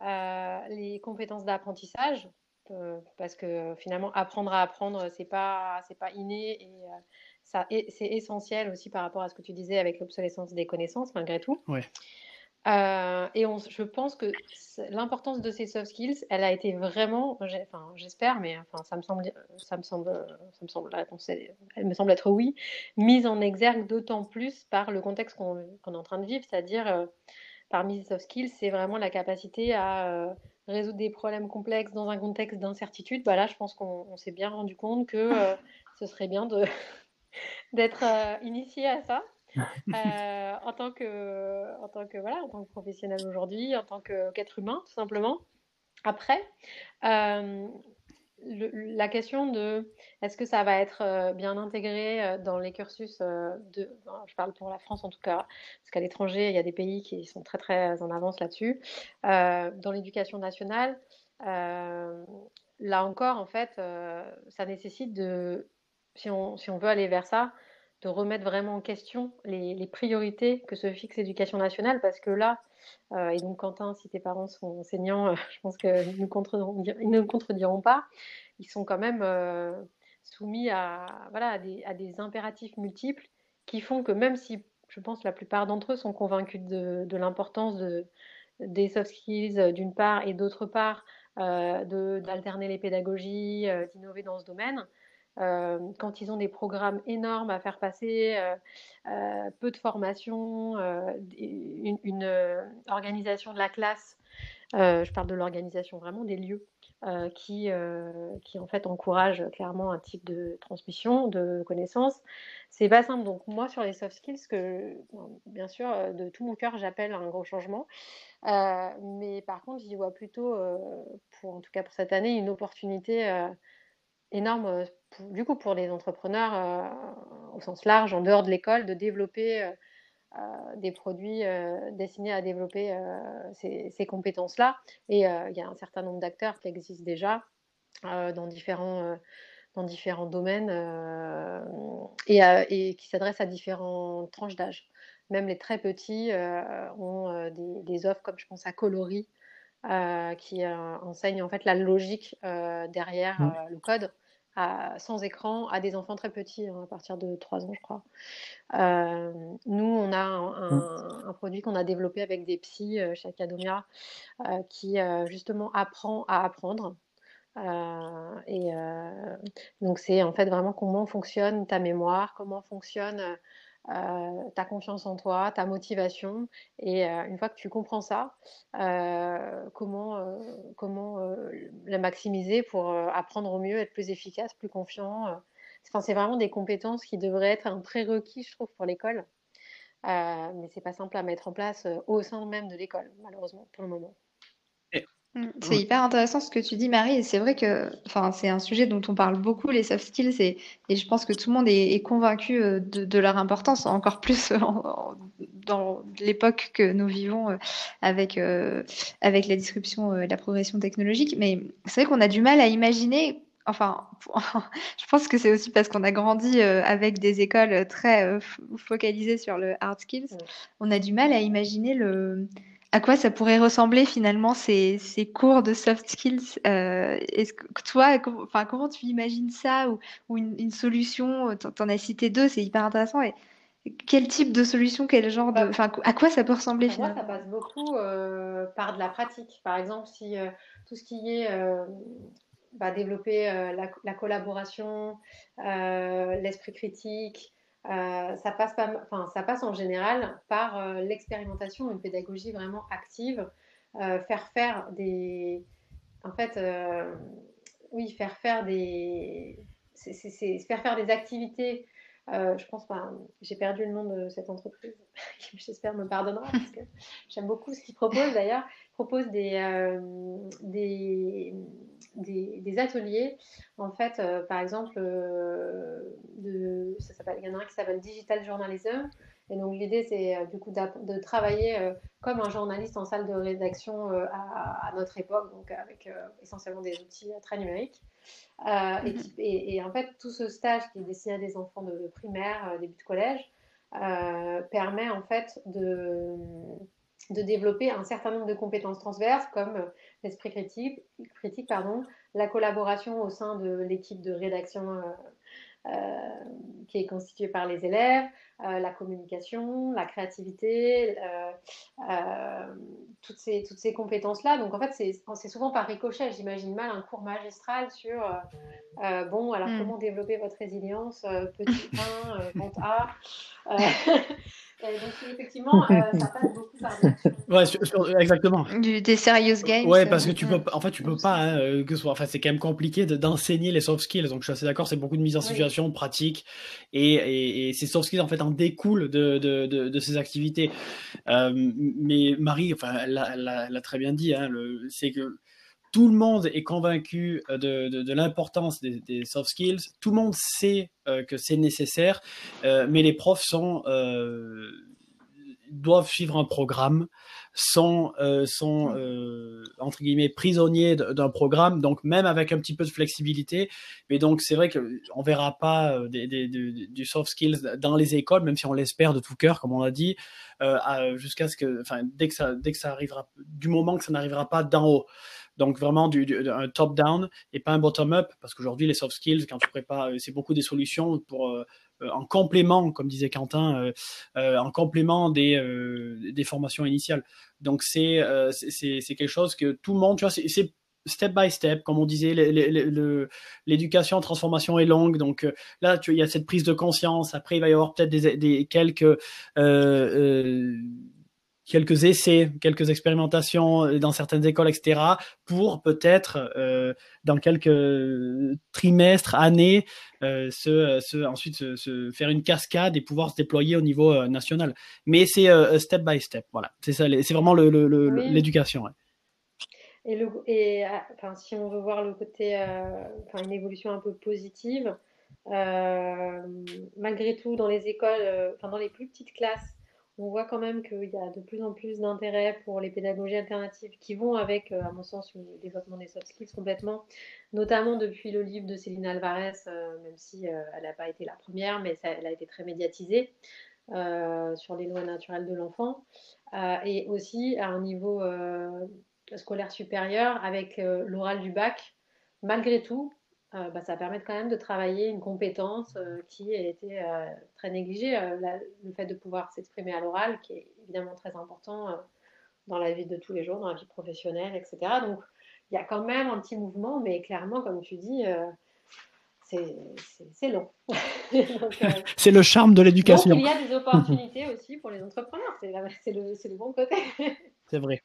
les compétences d'apprentissage, euh, parce que finalement, apprendre à apprendre, c'est pas, c'est pas inné et euh, ça, c'est essentiel aussi par rapport à ce que tu disais avec l'obsolescence des connaissances, malgré tout. Euh, et on, je pense que l'importance de ces soft skills, elle a été vraiment, enfin, j'espère, mais enfin, ça me semble, ça me semble, ça me semble, la réponse, elle, me semble être oui, mise en exergue d'autant plus par le contexte qu'on est en train de vivre, c'est-à-dire euh, parmi les soft skills, c'est vraiment la capacité à euh, résoudre des problèmes complexes dans un contexte d'incertitude. Bah là, je pense qu'on s'est bien rendu compte que <laughs> ce serait bien de <laughs> d'être initié à ça. <laughs> Euh, en tant que, en tant que voilà, en tant que professionnel aujourd'hui, en tant qu'être humain, tout simplement. Après, euh, la question de est-ce que ça va être euh, bien intégré dans les cursus de, je parle pour la France en tout cas, parce qu'à l'étranger il y a des pays qui sont très très en avance là-dessus. dans l'éducation nationale, là encore en fait, ça nécessite de, si on, si on veut aller vers ça, de remettre vraiment en question les, priorités que se fixe l'éducation nationale, parce que là, euh, et donc Quentin, si tes parents sont enseignants, <laughs> euh, je pense qu'ils ne contrediront, pas, ils sont quand même euh, soumis à, voilà, à des, des, impératifs multiples qui font que même si, je pense, la plupart d'entre eux sont convaincus de, l'importance de, des soft skills d'une part et d'autre part d'alterner les pédagogies, d'innover dans ce domaine, euh, quand ils ont des programmes énormes à faire passer, euh, euh, peu de formation, une, organisation de la classe, je parle de l'organisation vraiment des lieux, qui, qui en fait encourage clairement un type de transmission de connaissances. C'est pas simple. Donc moi sur les soft skills, bien sûr de tout mon cœur j'appelle un gros changement, mais par contre j'y vois plutôt, en tout cas pour cette année, une opportunité énorme, euh, du coup, pour les entrepreneurs euh, au sens large, en dehors de l'école, de développer euh, des produits destinés à développer ces, compétences-là. Et il y a un certain nombre d'acteurs qui existent déjà dans différents dans différents domaines et, qui s'adressent à différentes tranches d'âge. Même les très petits ont des, offres comme je pense à Coloris qui enseigne en fait la logique derrière mmh. le code sans écran à des enfants très petits, hein, à partir de 3 ans, je crois. Euh, nous, on a un, produit qu'on a développé avec des psys euh, chez Acadomia euh, qui justement apprend à apprendre. et donc, c'est en fait vraiment comment fonctionne ta mémoire, comment fonctionne euh, ta confiance en toi, ta motivation. Et euh, une fois que tu comprends ça, euh, comment, comment la maximiser pour apprendre au mieux, être plus efficace, plus confiant. C'est vraiment des compétences qui devraient être un prérequis, je trouve, pour l'école. mais c'est pas simple à mettre en place au sein même de l'école, malheureusement, pour le moment. Mm, c'est hyper intéressant ce que tu dis, Marie, et c'est vrai que enfin, c'est un sujet dont on parle beaucoup, les soft skills, et, et je pense que tout le monde est, convaincu euh, de, leur importance, encore plus <laughs> dans l'époque que nous vivons euh, avec, euh, avec la disruption, la progression technologique. Mais c'est vrai qu'on a du mal à imaginer enfin, <laughs> je pense que c'est aussi parce qu'on a grandi avec des écoles très focalisées sur le hard skills. On a du mal à imaginer le, à quoi ça pourrait ressembler finalement ces, ces cours de soft skills euh, Est-ce que toi, enfin, comment tu imagines ça ou, ou une, solution Tu en as cité deux, c'est hyper intéressant. Et quel type de solution, quel genre de, enfin, à quoi ça peut ressembler finalement Moi, ça passe beaucoup euh, par de la pratique. Par exemple, si euh, tout ce qui est bah, développer la, la, collaboration, l'esprit critique, euh, ça, passe en général par euh, l'expérimentation, une pédagogie vraiment active, euh, faire faire des, en fait, oui, faire faire des, c'est faire faire des activités. Je pense pas, j'ai perdu le nom de cette entreprise, qui <laughs> j'espère me pardonnera parce que j'aime beaucoup ce qu'ils proposent d'ailleurs. Ils proposent des, des des, ateliers. En fait, euh, par exemple, euh, ça il y en a un qui s'appelle Digital Journalism. Et donc l'idée, c'est euh, du coup de travailler comme un journaliste en salle de rédaction à, notre époque, donc avec essentiellement des outils très numériques. Mhm. et, en fait, tout ce stage qui est destiné à des enfants de primaire, début de collège, permet en fait de de développer un certain nombre de compétences transverses comme euh, l'esprit critique, critique pardon, la collaboration au sein de l'équipe de rédaction euh, qui est constitué par les élèves, la communication, la créativité, toutes ces, toutes ces compétences-là. Donc en fait, c'est souvent par ricochet, j'imagine mal un cours magistral sur, bon, alors mm. comment développer votre résilience, petit <laughs> 1, grand A. <laughs> donc effectivement, euh, ça passe beaucoup par Ouais, exactement. Du, des serious games. Ouais, parce que tu peux, en fait, tu peux pas, hein, euh, que ce soit, enfin, c'est quand même compliqué d'enseigner les soft skills. Donc, je suis assez d'accord, c'est beaucoup de mise en situation, pratique, et, et, ces soft skills en fait en découlent de, de, de, ces activités. Euh, mais Marie, enfin, elle l'a très bien dit, hein, c'est que tout le monde est convaincu euh, de, l'importance des, soft skills. Tout le monde sait euh, que c'est nécessaire, mais les profs sont, doivent suivre un programme, sont, sont entre guillemets prisonniers d'un programme. Donc même avec un petit peu de flexibilité, mais donc c'est vrai qu'on verra pas du soft skills dans les écoles, même si on l'espère de tout cœur, comme on l'a dit, jusqu'à ce que, enfin dès que ça, dès que ça arrivera, du moment que ça n'arrivera pas d'en haut. Donc vraiment du, un top-down et pas un bottom-up, parce qu'aujourd'hui les soft skills, quand tu prépares, euh, c'est beaucoup des solutions pour euh, euh, en complément, comme disait Quentin, en complément des, des formations initiales. Donc c'est c'est quelque chose que tout le monde, tu vois, c'est step by step, comme on disait, l'éducation, transformation est longue. Donc là, tu, il y a cette prise de conscience. Après, il va y avoir peut-être des, des, quelques euh, quelques essais, quelques expérimentations euh, dans certaines écoles, etc., pour peut-être euh, dans quelques trimestres, années, euh, se, se, ensuite se, faire une cascade et pouvoir se déployer au niveau euh, national. Mais c'est step by step, voilà. C'est ça, c'est vraiment l'éducation. Le, le, Et, le, et enfin, si on veut voir le côté, enfin, une évolution un peu positive, malgré tout, dans les écoles, enfin, dans les plus petites classes, on voit quand même qu'il y a de plus en plus d'intérêt pour les pédagogies alternatives qui vont avec, euh, à mon sens, le développement des soft skills complètement, notamment depuis le livre de Céline Alvarez, euh, même si euh, elle n'a pas été la première, mais elle a été très médiatisée sur les lois naturelles de l'enfant, et aussi à un niveau scolaire supérieur avec l'oral du bac. Malgré tout, euh, bah, ça permet quand même de travailler une compétence euh, qui a été euh, très négligée, le fait de pouvoir s'exprimer à l'oral, qui est évidemment très important dans la vie de tous les jours, dans la vie professionnelle, etc. Donc il y a quand même un petit mouvement, mais clairement, comme tu dis, c'est long. <laughs> <laughs> c'est le charme de l'éducation. il y a des opportunités aussi pour les entrepreneurs, c'est le, le bon côté. c'est vrai.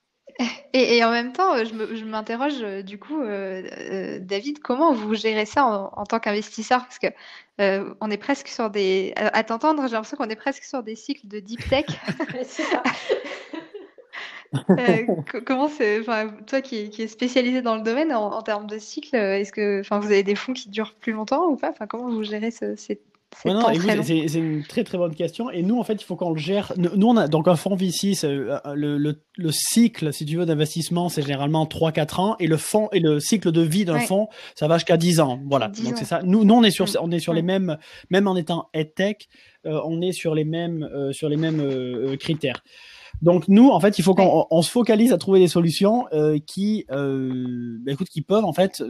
Et, en même temps, je m'interroge euh, du coup, euh, euh, David, comment vous gérez ça en, tant qu'investisseur? Parce que on est presque sur des. À, t'entendre, j'ai l'impression qu'on est presque sur des cycles de deep tech. <laughs> <laughs> comment c'est, toi qui, qui es spécialisé dans le domaine en, termes de cycle, est-ce que, enfin, vous avez des fonds qui durent plus longtemps ou pas? Enfin, comment vous gérez ce, ces c'est une très très bonne question. Et nous, en fait, il faut qu'on le gère. Nous, on a donc un fonds VC, euh, le, le, le, cycle, si tu veux, d'investissement, c'est généralement 3-4 ans. Et le fonds et le cycle de vie d'un fonds, ça va jusqu'à 10 ans. Voilà. donc c'est ça. Nous, nous, on est sur, on est sur les mêmes, même en étant EdTech, euh, on est sur les mêmes, euh, sur les mêmes critères. Donc nous, en fait, il faut qu'on on se focalise à trouver des solutions qui, bah, écoute, qui peuvent en fait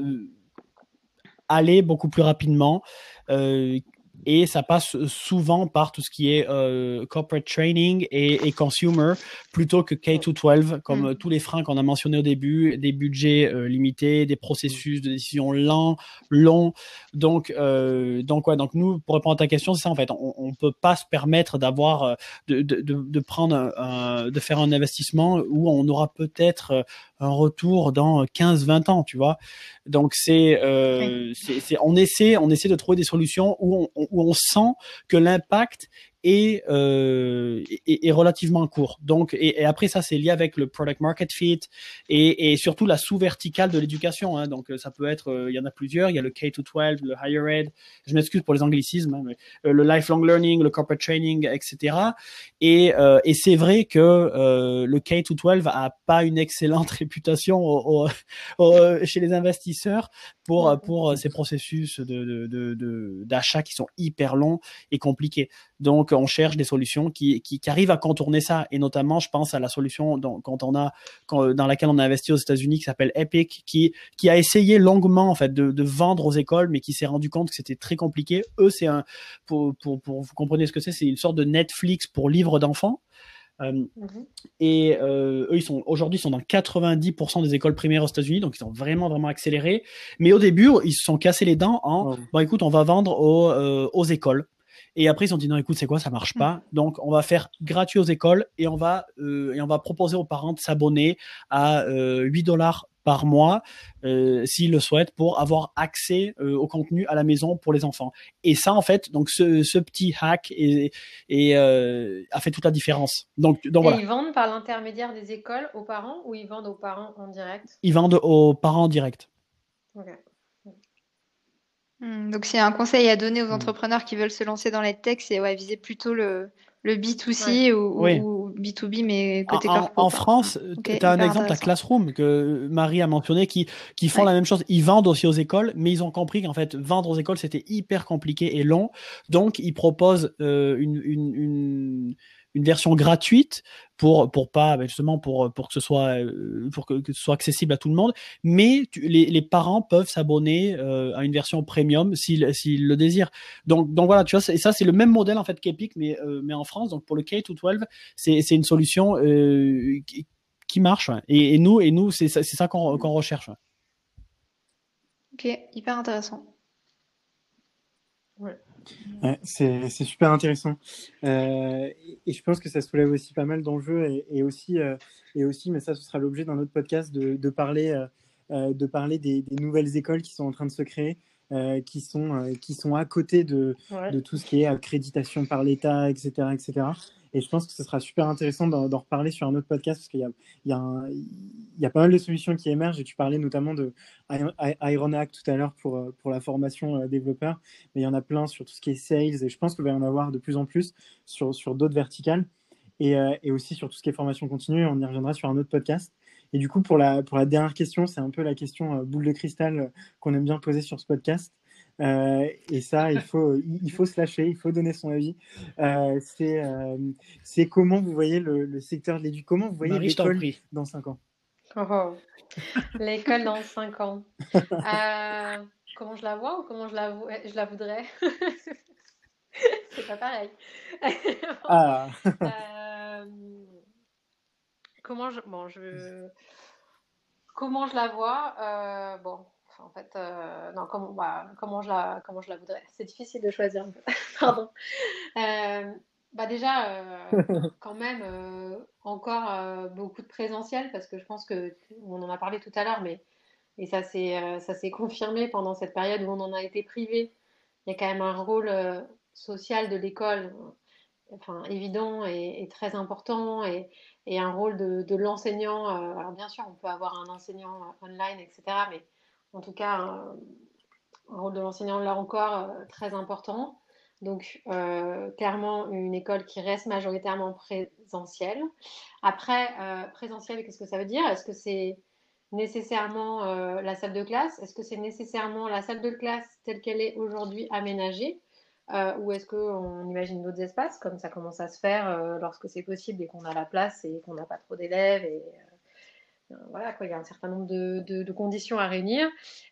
aller beaucoup plus rapidement, euh, et ça passe souvent par tout ce qui est euh, corporate training et, et, consumer plutôt que K-12 comme mm. tous les freins qu'on a mentionnés au début, des budgets euh, limités, des processus de décision lents, longs. Donc, euh, donc ouais, donc nous pour répondre à ta question, c'est ça en fait, on, on peut pas se permettre d'avoir euh, de, de, de, prendre un, de faire un investissement où on aura peut-être euh, un retour dans 15-20 ans, tu vois. Donc c'est, euh, c'est, on essaie, on essaie de trouver des solutions où on, où on sent que l'impact est, euh, relativement court. Donc, et, et après ça, c'est lié avec le product market fit et, et surtout la sous-verticale de l'éducation. Hein. Donc, ça peut être, euh, il y en a plusieurs. Il y a le K-12, le higher ed. Je m'excuse pour les anglicismes, hein, mais, euh, le lifelong learning, le corporate training, etc. Et, euh, et c'est vrai que euh, le K-12 a pas une excellente <laughs> réputation au, au, chez les investisseurs pour pour ces processus de d'achat de, de, qui sont hyper longs et compliqués. Donc donc, on cherche des solutions qui, qui, qui, arrivent à contourner ça. Et notamment, je pense à la solution dans, quand on a, quand, dans laquelle on a investi aux États-Unis, qui s'appelle Epic, qui, qui a essayé longuement en fait de, de vendre aux écoles, mais qui s'est rendu compte que c'était très compliqué. Eux, c'est un, pour, pour, pour vous comprenez ce que c'est, c'est une sorte de Netflix pour livres d'enfants. Euh, mhm. Et euh, eux, ils sont aujourd'hui, sont dans 90% des écoles primaires aux États-Unis, donc ils sont vraiment vraiment accélérés. Mais au début, ils se sont cassés les dents en, bon écoute, on va vendre aux, euh, aux écoles. Et après, ils ont dit non, écoute, c'est quoi, ça marche pas. Donc, on va faire gratuit aux écoles et on va euh, et on va proposer aux parents de s'abonner à euh, 8 dollars par mois euh, s'ils le souhaitent pour avoir accès euh, au contenu à la maison pour les enfants. Et ça, en fait, donc ce, ce petit hack est, est, a fait toute la différence. Donc, donc et voilà. ils vendent par l'intermédiaire des écoles aux parents ou ils vendent aux parents en direct? Ils vendent aux parents en direct. Ok. Hmm, donc, s'il y a un conseil à donner aux entrepreneurs qui veulent se lancer dans les tech, c'est ouais, viser plutôt le, le B2C Ouais. ou, Oui. ou B2B, mais côté En, en- corpo. en quoi. France, Ok, tu as un exemple, intéressant. Classroom, que Marie a mentionné, qui, qui font Ouais. la même chose. Ils vendent aussi aux écoles, mais ils ont compris qu'en fait, vendre aux écoles, c'était hyper compliqué et long. Donc, ils proposent euh, une, une, une, une version gratuite pour, pour pas, ben, justement, pour, pour que ce soit, euh, pour que, que ce soit accessible à tout le monde. Mais tu- les, les parents peuvent s'abonner euh, à une version premium s'ils s'ils le désirent. Donc, donc voilà, tu vois, et ça, c'est le même modèle en fait qu'Epic, mais, euh, mais en France. Donc, pour le K-12, c'est c'est une solution euh, qui, qui marche. ouais. Et, et nous, et nous c'est ça, c'est ça qu'on qu'on recherche. ouais. Ok, hyper intéressant. Ouais, c'est c'est super intéressant. Euh, et, je pense que ça soulève aussi pas mal d'enjeux et, et aussi, euh, et aussi, mais ça, ce sera l'objet d'un autre podcast, de, de parler, euh, de parler des, des nouvelles écoles qui sont en train de se créer, qui, sont, qui sont à côté de, Ouais. de tout ce qui est accréditation par l'État, etc., etc. Et je pense que ce sera super intéressant d'en reparler sur un autre podcast parce qu'il y a, pas mal de solutions qui émergent et tu parlais notamment de Ironhack tout à l'heure pour, euh, la formation euh, développeur, mais il y en a plein sur tout ce qui est sales et je pense qu'il va y en avoir de plus en plus sur, d'autres verticales et, euh, et aussi sur tout ce qui est formation continue. On y reviendra sur un autre podcast. Et du coup, pour la, dernière question, c'est un peu la question boule de cristal qu'on aime bien poser sur ce podcast. Euh, et ça, il faut, il faut se lâcher, il faut donner son avis. Euh, c'est euh, c'est comment vous voyez le, le secteur de l'éducation, comment vous voyez Marie, je t'en l'école dans 5 ans? Oh, oh. L'école dans 5 ans. <laughs> Euh, comment je la vois ou comment je la, je la voudrais? <laughs> C'est pas pareil. <laughs> Ah, Euh, comment je, bon, je, comment je la vois? Euh, Bon, en fait, euh, non, comment, bah, comment je la, comment je la voudrais C'est difficile de choisir. <laughs> Pardon. Euh, bah déjà, euh, <laughs> quand même, encore beaucoup de présentiel parce que je pense que on en a parlé tout à l'heure, mais et ça s'est ça s'est confirmé pendant cette période où on en a été privé. Il y a quand même un rôle social de l'école enfin, évident et, et très important et, et un rôle de, de l'enseignant. alors bien sûr, on peut avoir un enseignant online, etc. Mais en tout cas, un, rôle de l'enseignant là encore euh, très important. Donc euh, clairement une école qui reste majoritairement présentielle. Après, euh, présentiel, qu'est-ce que ça veut dire? Est-ce que c'est nécessairement la salle de classe? Est-ce que c'est nécessairement la salle de classe telle qu'elle est aujourd'hui aménagée? Ou est-ce qu'on imagine d'autres espaces, comme ça commence à se faire lorsque c'est possible et qu'on a la place et qu'on n'a pas trop d'élèves voilà quoi, il y a un certain nombre de, de, de conditions à réunir.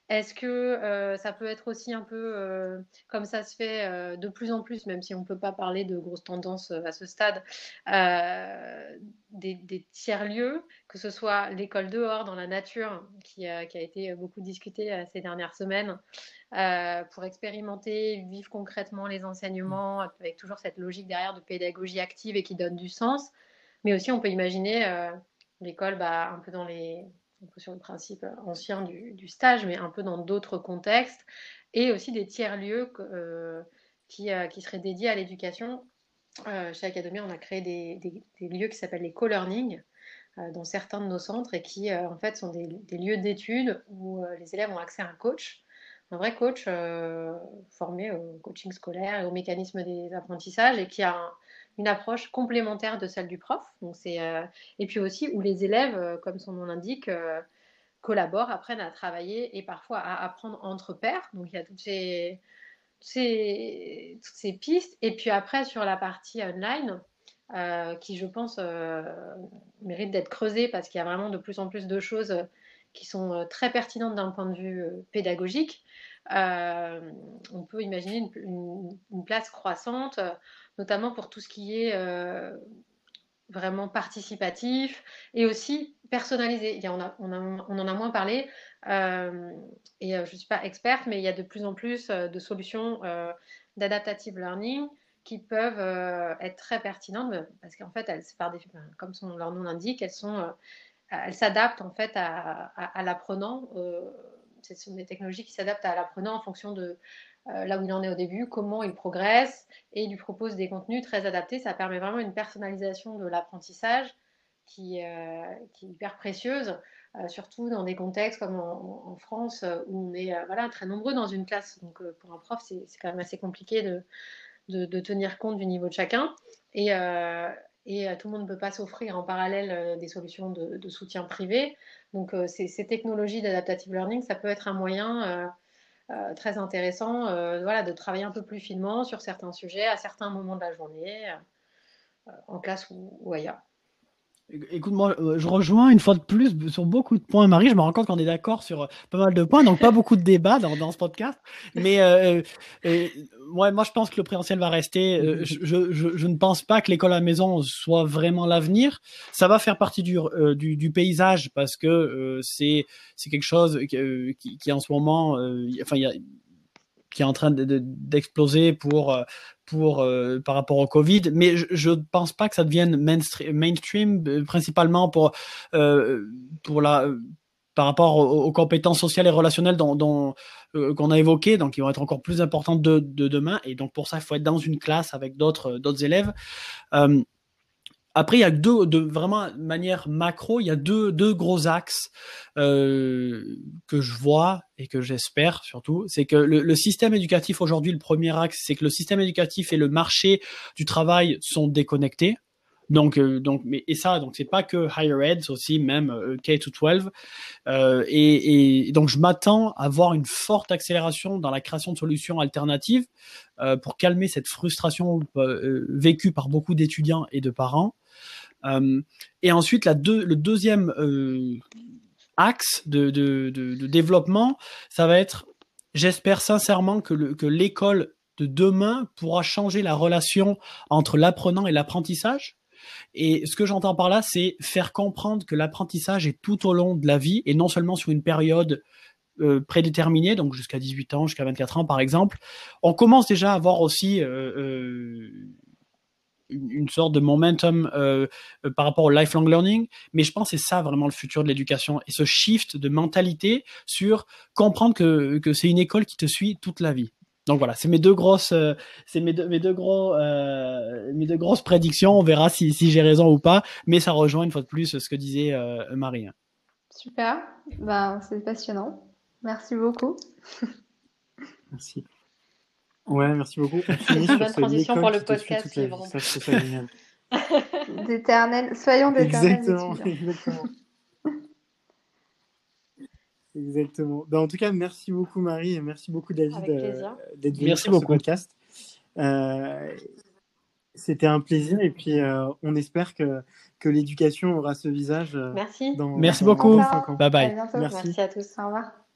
Est-ce que euh, ça peut être aussi un peu euh, comme ça se fait euh, de plus en plus, même si on ne peut pas parler de grosses tendances euh, à ce stade, euh, des, des tiers-lieux, que ce soit l'école dehors, dans la nature, qui, a- qui a été beaucoup discutée euh, ces dernières semaines, euh, pour expérimenter, vivre concrètement les enseignements, avec toujours cette logique derrière de pédagogie active et qui donne du sens. Mais aussi, on peut imaginer euh, l'école bah, un peu dans les, un peu sur le principe ancien du, stage, mais un peu dans d'autres contextes, et aussi des tiers-lieux euh, qui, euh, qui seraient dédiés à l'éducation. Euh, chez Academy, on a créé des, des- lieux qui s'appellent les co-learning dans certains de nos centres et qui, en fait, sont des, des lieux d'études où les élèves ont accès à un coach, un vrai coach formé au coaching scolaire et au mécanisme des apprentissages et qui a un- une approche complémentaire de celle du prof. Donc c'est, euh, et puis aussi où les élèves, euh, comme son nom l'indique, euh, collaborent, apprennent à travailler et parfois à apprendre entre pairs. Donc il y a toutes ces, ces, pistes. Et puis après, sur la partie online, qui, je pense, mérite d'être creusée parce qu'il y a vraiment de plus en plus de choses qui sont très pertinentes d'un point de vue pédagogique. on peut imaginer une, place croissante, notamment pour tout ce qui est vraiment participatif et aussi personnalisé. Il y on, a, on, en a moins parlé euh, et euh, je ne suis pas experte, mais il y a de plus en plus euh, de solutions d'adaptative learning qui peuvent être très pertinentes parce qu'en fait, elles, des, comme leur nom l'indique, elles sont elles s'adaptent en fait à, à, l'apprenant. ce sont des technologies qui s'adaptent à l'apprenant en fonction de euh, là où il en est au début, comment il progresse, et il lui propose des contenus très adaptés. Ça permet vraiment une personnalisation de l'apprentissage qui, euh, qui, est hyper précieuse, euh, surtout dans des contextes comme en, France où on est voilà, très nombreux dans une classe. Donc pour un prof, c'est quand même assez compliqué de, de, tenir compte du niveau de chacun. Et, et tout le monde ne peut pas s'offrir en parallèle des solutions de, de soutien privé. Donc ces, ces technologies d'adaptative learning, ça peut être un moyen euh, très intéressant euh, voilà, de travailler un peu plus finement sur certains sujets à certains moments de la journée, euh, en classe ou ailleurs. Écoute, moi, euh, je rejoins une fois de plus sur beaucoup de points, Marie. Je me rends compte qu'on est d'accord sur euh, pas mal de points, donc pas beaucoup de débats dans, dans ce podcast. Mais euh, euh moi, je pense que le présentiel va rester. Je, je, je, ne pense pas que l'école à la maison soit vraiment l'avenir. Ça va faire partie du, du, du, paysage parce que c'est c'est quelque chose qui, qui, qui, en ce moment, enfin, y a qui est en train d'exploser de, pour pour euh, par rapport au Covid, mais je ne pense pas que ça devienne mainstream, euh, principalement pour euh, pour la par rapport aux, compétences sociales et relationnelles dont, dont qu'on a évoquées, donc qui vont être encore plus importantes de, de, demain, et donc pour ça il faut être dans une classe avec d'autres d'autres élèves. Après, il y a deux, de vraiment de manière macro, il y a deux, gros axes euh, que je vois et que j'espère surtout. C'est que le, système éducatif aujourd'hui, le premier axe, c'est que le système éducatif et le marché du travail sont déconnectés. Donc, euh, donc, mais et ça, donc c'est pas que higher ed, c'est aussi même euh, K to 12. Euh, et, et, donc, je m'attends à voir une forte accélération dans la création de solutions alternatives euh, pour calmer cette frustration vécue par beaucoup d'étudiants et de parents. Euh, et ensuite, la deux, le deuxième euh, axe de, de, de, de, développement, ça va être, j'espère sincèrement que, le, que l'école de demain pourra changer la relation entre l'apprenant et l'apprentissage. Et ce que j'entends par là, c'est faire comprendre que l'apprentissage est tout au long de la vie et non seulement sur une période euh, prédéterminée, donc jusqu'à 18 ans, jusqu'à 24 ans par exemple. On commence déjà à avoir aussi euh, euh, une, sorte de momentum par rapport au lifelong learning, mais je pense que c'est ça vraiment le futur de l'éducation et ce shift de mentalité sur comprendre que, que c'est une école qui te suit toute la vie. Donc voilà, c'est mes deux grosses, euh, c'est mes deux, mes deux gros, euh, mes deux grosses prédictions. On verra si, si j'ai raison ou pas, mais ça rejoint une fois de plus ce que disait euh, Marie. Super, ben, c'est passionnant. Merci beaucoup. Merci. Ouais, merci beaucoup. Une bonne transition pour le podcast. C'est génial. <laughs> d'éternel, soyons d'éternel. Exactement, exactement. Exactement. Ben, en tout cas, merci beaucoup Marie et merci beaucoup David euh, d'être venu sur ce podcast. Euh, C'était un plaisir et puis euh, on espère que, que l'éducation aura ce visage. Merci. Dans, merci dans, beaucoup. Bye bye. Merci. merci à tous. Au revoir.